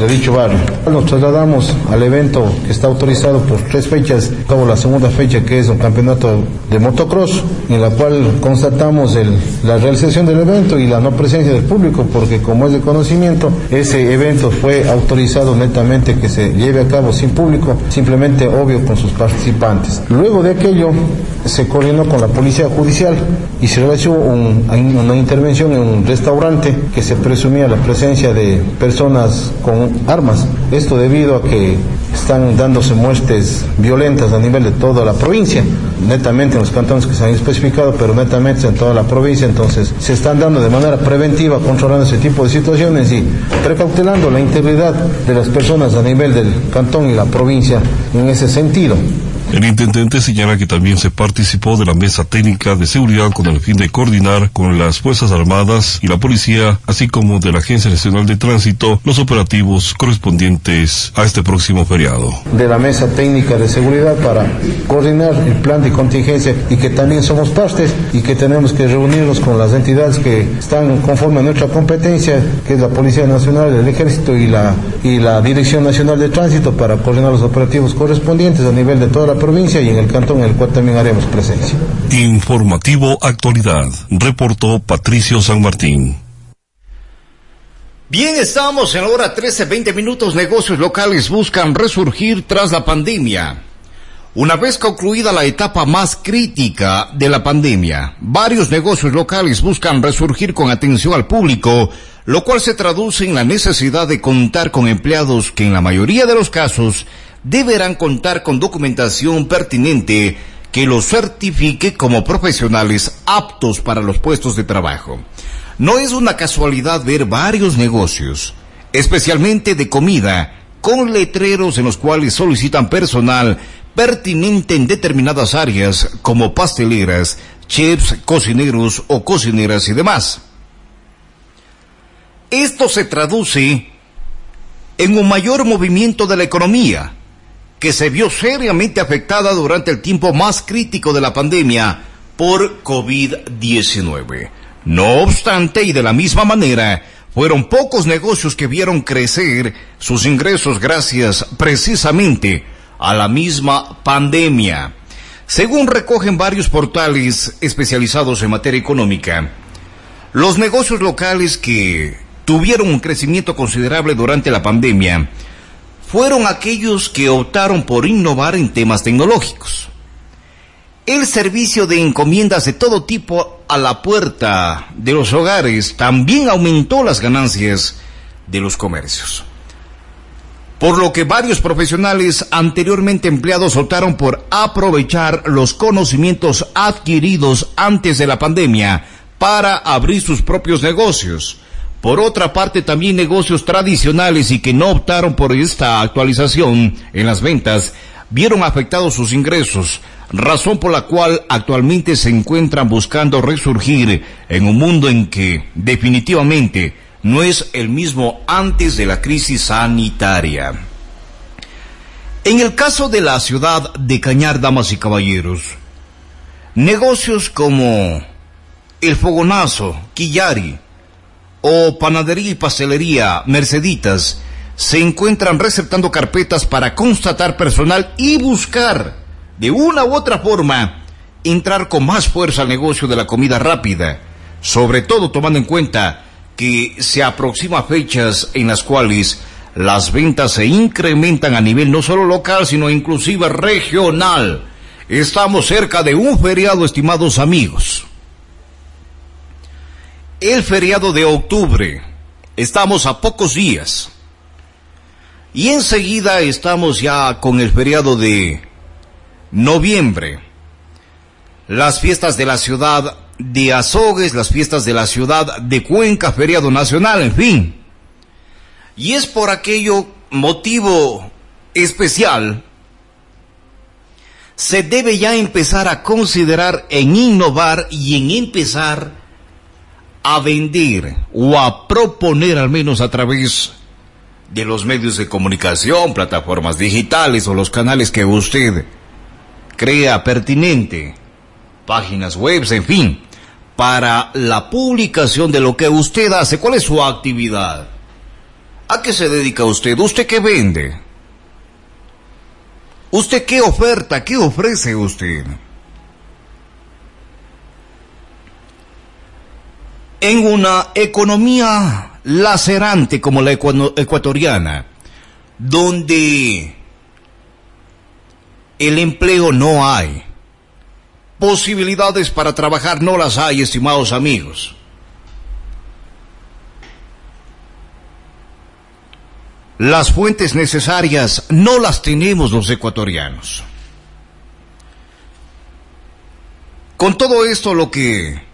Speaker 46: de dicho barrio. Nos trasladamos al evento que está autorizado por tres fechas, acabo la segunda fecha que es un campeonato de motocross, en la cual constatamos la realización del evento y la no presencia del público, porque como es de conocimiento, ese evento fue autorizado netamente que se lleve a cabo sin público, simplemente obvio con sus participantes. Luego de aquello, se coordinó con la policía judicial y se realizó una intervención en un restaurante que se presumía la presencia de personas con armas. Esto debido a que están dándose muertes violentas a nivel de toda la provincia, netamente en los cantones que se han especificado, pero netamente en toda la provincia, entonces se están dando de manera preventiva, controlando ese tipo de situaciones y precautelando la integridad de las personas a nivel del cantón y la provincia en ese sentido.
Speaker 26: El intendente señala que también se participó de la mesa técnica de seguridad con el fin de coordinar con las Fuerzas Armadas y la Policía, así como de la Agencia Nacional de Tránsito, los operativos correspondientes a este próximo feriado.
Speaker 46: De la mesa técnica de seguridad para coordinar el plan de contingencia y que también somos partes y que tenemos que reunirnos con las entidades que están conforme a nuestra competencia, que es la Policía Nacional, el Ejército y la, y la Dirección Nacional de Tránsito para coordinar los operativos correspondientes a nivel de toda la provincia y en el cantón en el cual también haremos presencia.
Speaker 26: Informativo Actualidad, reportó Patricio San Martín.
Speaker 1: Bien, estamos en la hora 13, 20 minutos. Negocios locales buscan resurgir tras la pandemia. Una vez concluida la etapa más crítica de la pandemia, varios negocios locales buscan resurgir con atención al público, lo cual se traduce en la necesidad de contar con empleados que en la mayoría de los casos deberán contar con documentación pertinente que los certifique como profesionales aptos para los puestos de trabajo. No es una casualidad ver varios negocios, especialmente de comida, con letreros en los cuales solicitan personal pertinente en determinadas áreas como pasteleras, chefs, cocineros o cocineras y demás. Esto se traduce en un mayor movimiento de la economía, que se vio seriamente afectada durante el tiempo más crítico de la pandemia por COVID-19. No obstante, y de la misma manera, fueron pocos negocios que vieron crecer sus ingresos gracias precisamente a la misma pandemia. Según recogen varios portales especializados en materia económica, los negocios locales que tuvieron un crecimiento considerable durante la pandemia fueron aquellos que optaron por innovar en temas tecnológicos. El servicio de encomiendas de todo tipo a la puerta de los hogares también aumentó las ganancias de los comercios. Por lo que varios profesionales anteriormente empleados optaron por aprovechar los conocimientos adquiridos antes de la pandemia para abrir sus propios negocios por otra parte, también negocios tradicionales y que no optaron por esta actualización en las ventas vieron afectados sus ingresos, razón por la cual actualmente se encuentran buscando resurgir en un mundo en que definitivamente no es el mismo antes de la crisis sanitaria. En el caso de la ciudad de Cañar, damas y caballeros, negocios como El Fogonazo, Quillari, o Panadería y Pastelería Merceditas se encuentran receptando carpetas para constatar personal y buscar, de una u otra forma, entrar con más fuerza al negocio de la comida rápida, sobre todo tomando en cuenta que se aproxima fechas en las cuales las ventas se incrementan a nivel no solo local, sino inclusive regional. Estamos cerca de un feriado, estimados amigos el feriado de octubre. Estamos a pocos días. Y enseguida estamos ya con el feriado de noviembre. Las fiestas de la ciudad de Azogues, las fiestas de la ciudad de Cuenca, feriado nacional, en fin. Y es por aquello motivo especial, se debe ya empezar a considerar en innovar y en empezar a vender o a proponer al menos a través de los medios de comunicación, plataformas digitales o los canales que usted crea pertinente, páginas web, en fin, para la publicación de lo que usted hace. ¿Cuál es su actividad? ¿A qué se dedica usted? ¿Usted qué vende? ¿Usted qué oferta, qué ofrece usted? En una economía lacerante como la ecuatoriana, donde el empleo no hay, posibilidades para trabajar no las hay, estimados amigos. Las fuentes necesarias no las tenemos los ecuatorianos. Con todo esto lo que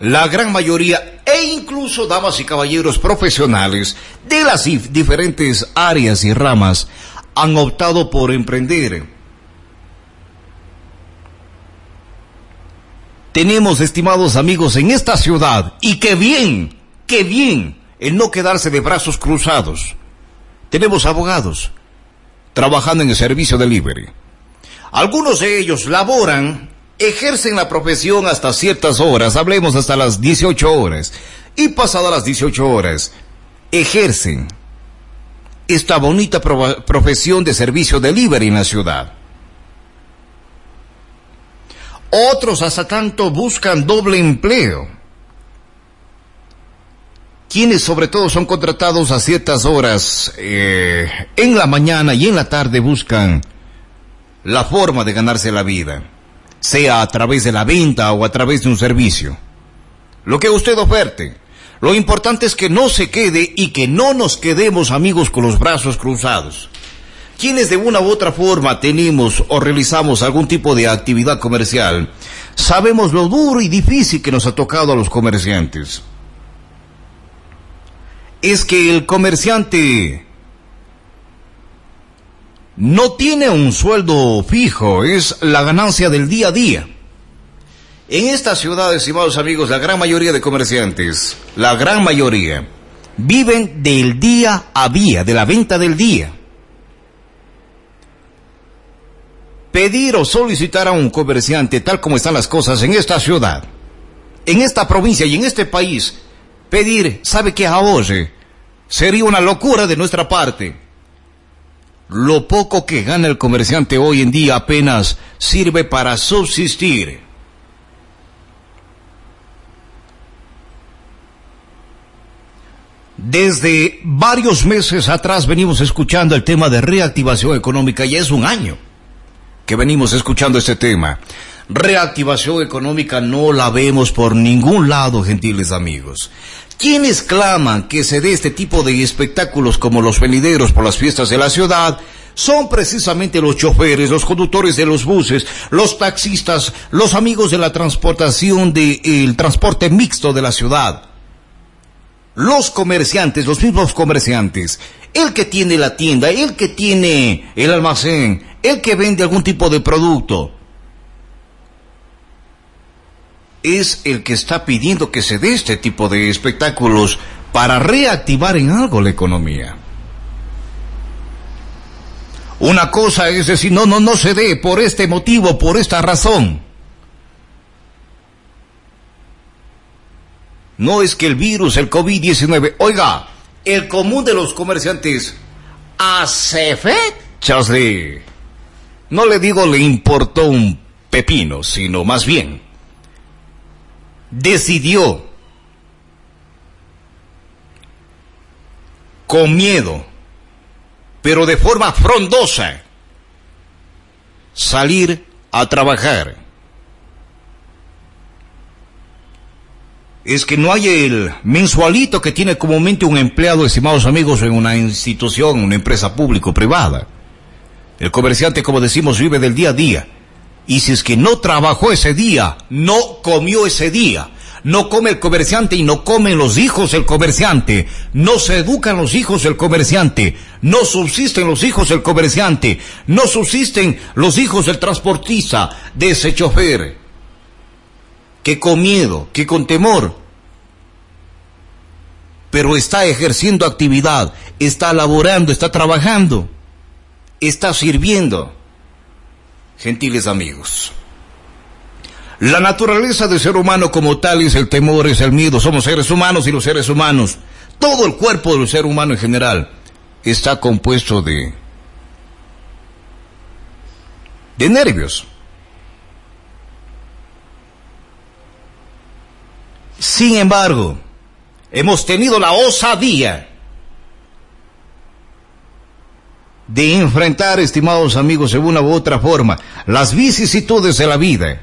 Speaker 1: la gran mayoría e incluso damas y caballeros profesionales de las diferentes áreas y ramas han optado por emprender. Tenemos, estimados amigos, en esta ciudad, y qué bien, qué bien, el no quedarse de brazos cruzados. Tenemos abogados trabajando en el servicio delivery. Algunos de ellos laboran ejercen la profesión hasta ciertas horas, hablemos hasta las 18 horas, y pasadas las 18 horas, ejercen esta bonita profesión de servicio delivery en la ciudad. Otros hasta tanto buscan doble empleo. Quienes sobre todo son contratados a ciertas horas eh, en la mañana y en la tarde buscan la forma de ganarse la vida sea a través de la venta o a través de un servicio. Lo que usted oferte. Lo importante es que no se quede y que no nos quedemos amigos con los brazos cruzados. Quienes de una u otra forma tenemos o realizamos algún tipo de actividad comercial, sabemos lo duro y difícil que nos ha tocado a los comerciantes. Es que el comerciante no tiene un sueldo fijo, es la ganancia del día a día. En estas ciudades, estimados amigos, la gran mayoría de comerciantes, la gran mayoría, viven del día a día, de la venta del día. Pedir o solicitar a un comerciante, tal como están las cosas en esta ciudad, en esta provincia y en este país, pedir, ¿sabe qué ahorre? Sería una locura de nuestra parte lo poco que gana el comerciante hoy en día apenas sirve para subsistir. Desde varios meses atrás venimos escuchando el tema de reactivación económica y es un año que venimos escuchando este tema. Reactivación económica no la vemos por ningún lado, gentiles amigos. Quienes claman que se dé este tipo de espectáculos como los venideros por las fiestas de la ciudad son precisamente los choferes, los conductores de los buses, los taxistas, los amigos de la transportación del transporte mixto de la ciudad. Los comerciantes, los mismos comerciantes, el que tiene la tienda, el que tiene el almacén, el que vende algún tipo de producto, es el que está pidiendo que se dé este tipo de espectáculos para reactivar en algo la economía. Una cosa es decir, no, no, no se dé por este motivo, por esta razón. No es que el virus, el COVID-19, oiga, el común de los comerciantes hace fechas de... No le digo le importó un pepino, sino más bien decidió con miedo, pero de forma frondosa, salir a trabajar. es que no hay el mensualito que tiene comúnmente un empleado, estimados amigos, en una institución, una empresa pública o privada. El comerciante, como decimos, vive del día a día. Y si es que no trabajó ese día, no comió ese día, no come el comerciante y no comen los hijos del comerciante, no se educan los hijos del comerciante, no subsisten los hijos del comerciante, no subsisten los hijos del transportista, de ese chofer, que con miedo, que con temor, pero está ejerciendo actividad, está laborando, está trabajando, está sirviendo. Gentiles amigos, la naturaleza del ser humano como tal es el temor, es el miedo. Somos seres humanos y los seres humanos, todo el cuerpo del ser humano en general, está compuesto de, de nervios. Sin embargo, hemos tenido la osadía de enfrentar, estimados amigos, de una u otra forma, las vicisitudes de la vida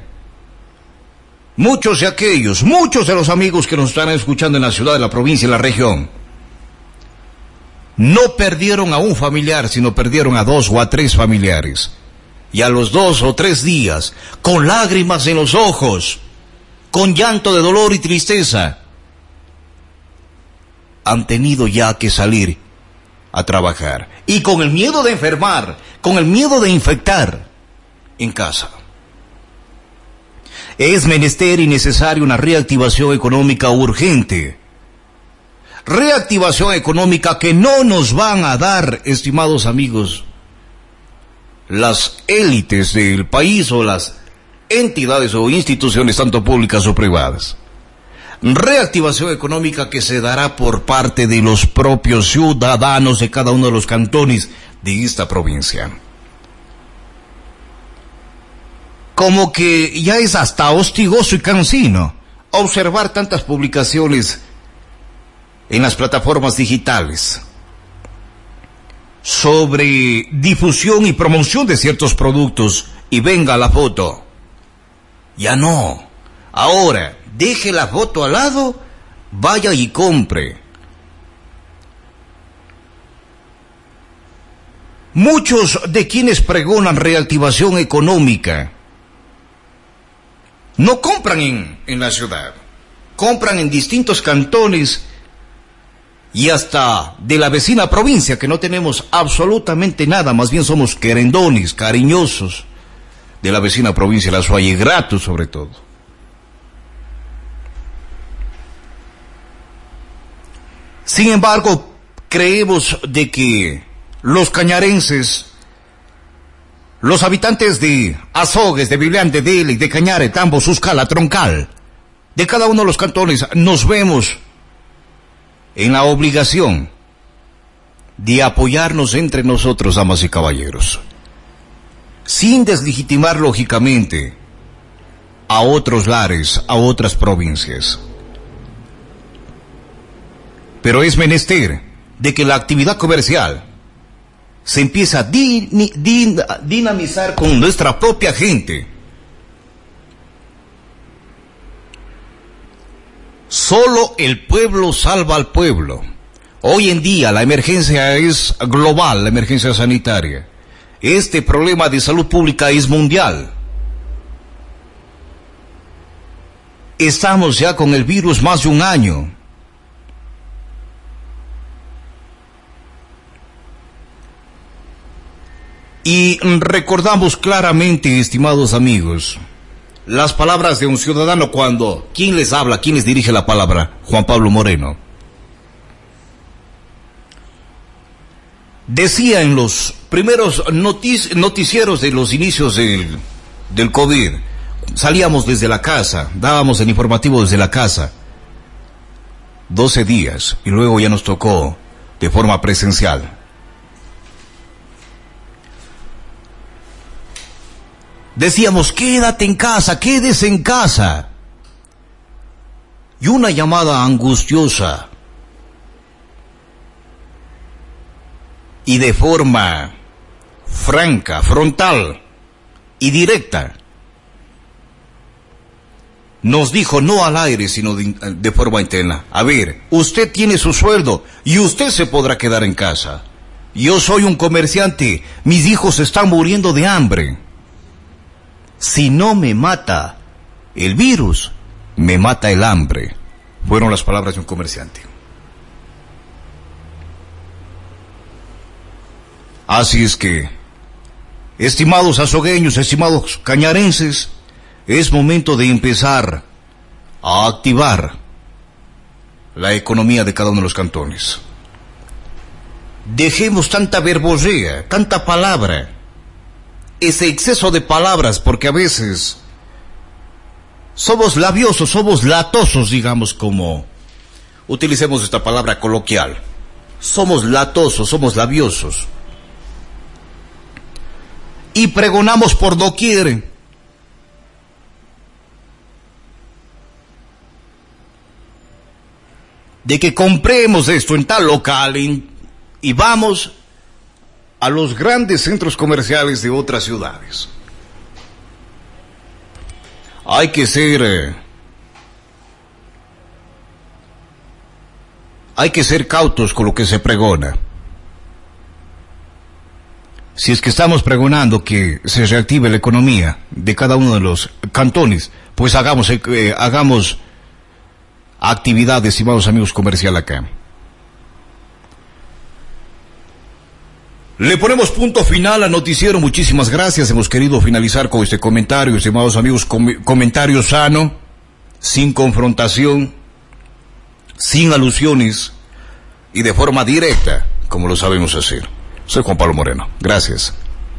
Speaker 1: Muchos de aquellos, muchos de los amigos que nos están escuchando en la ciudad, en la provincia, en la región, no perdieron a un familiar, sino perdieron a dos o a tres familiares. Y a los dos o tres días, con lágrimas en los ojos, con llanto de dolor y tristeza, han tenido ya que salir a trabajar. Y con el miedo de enfermar, con el miedo de infectar en casa. Es menester y necesaria una reactivación económica urgente. Reactivación económica que no nos van a dar, estimados amigos, las élites del país o las entidades o instituciones, tanto públicas o privadas. Reactivación económica que se dará por parte de los propios ciudadanos de cada uno de los cantones de esta provincia como que ya es hasta hostigoso y cansino observar tantas publicaciones en las plataformas digitales sobre difusión y promoción de ciertos productos y venga la foto. Ya no. Ahora, deje la foto al lado, vaya y compre. Muchos de quienes pregonan reactivación económica no compran en, en la ciudad, compran en distintos cantones y hasta de la vecina provincia que no tenemos absolutamente nada, más bien somos querendones, cariñosos de la vecina provincia, la Suaye, gratos sobre todo. Sin embargo, creemos de que los cañarenses los habitantes de Azogues, de Biblián, de Dele, de Cañare, Tambo, Suscala, Troncal, de cada uno de los cantones, nos vemos en la obligación de apoyarnos entre nosotros, damas y caballeros, sin deslegitimar lógicamente a otros lares, a otras provincias. Pero es menester de que la actividad comercial, se empieza a dinamizar con nuestra propia gente. Solo el pueblo salva al pueblo. Hoy en día la emergencia es global, la emergencia sanitaria. Este problema de salud pública es mundial. Estamos ya con el virus más de un año. Y recordamos claramente, estimados amigos, las palabras de un ciudadano cuando, ¿quién les habla? ¿Quién les dirige la palabra? Juan Pablo Moreno. Decía en los primeros noticieros de los inicios del, COVID, salíamos desde la casa, dábamos el informativo desde la casa, 12 días, y luego ya nos tocó de forma presencial. Decíamos, quédate en casa, quédese en casa. Y una llamada angustiosa y de forma franca, frontal y directa nos dijo no al aire, sino de, de, forma interna. A ver, usted tiene su sueldo y usted se podrá quedar en casa. Yo soy un comerciante, mis hijos están muriendo de hambre. Si no me mata el virus, me mata el hambre. Fueron las palabras de un comerciante. Así es que, estimados azogueños, estimados cañarenses, es momento de empezar a activar la economía de cada uno de los cantones. Dejemos tanta verborrea, tanta palabra, ese exceso de palabras, porque a veces somos labiosos, somos latosos, digamos, como utilicemos esta palabra coloquial. Somos latosos, somos labiosos. Y pregonamos por doquier de que compremos esto en tal local y vamos a los grandes centros comerciales de otras ciudades. Hay que ser... Eh, hay que ser cautos con lo que se pregona. Si es que estamos pregonando que se reactive la economía de cada uno de los cantones, pues hagamos, eh, hagamos actividad, estimados amigos comercial acá. Le ponemos punto final al noticiero. Muchísimas gracias. Hemos querido finalizar con este comentario, estimados amigos, comentario sano, sin confrontación, sin alusiones y de forma directa, como lo sabemos hacer. Soy Juan Pablo Moreno. Gracias.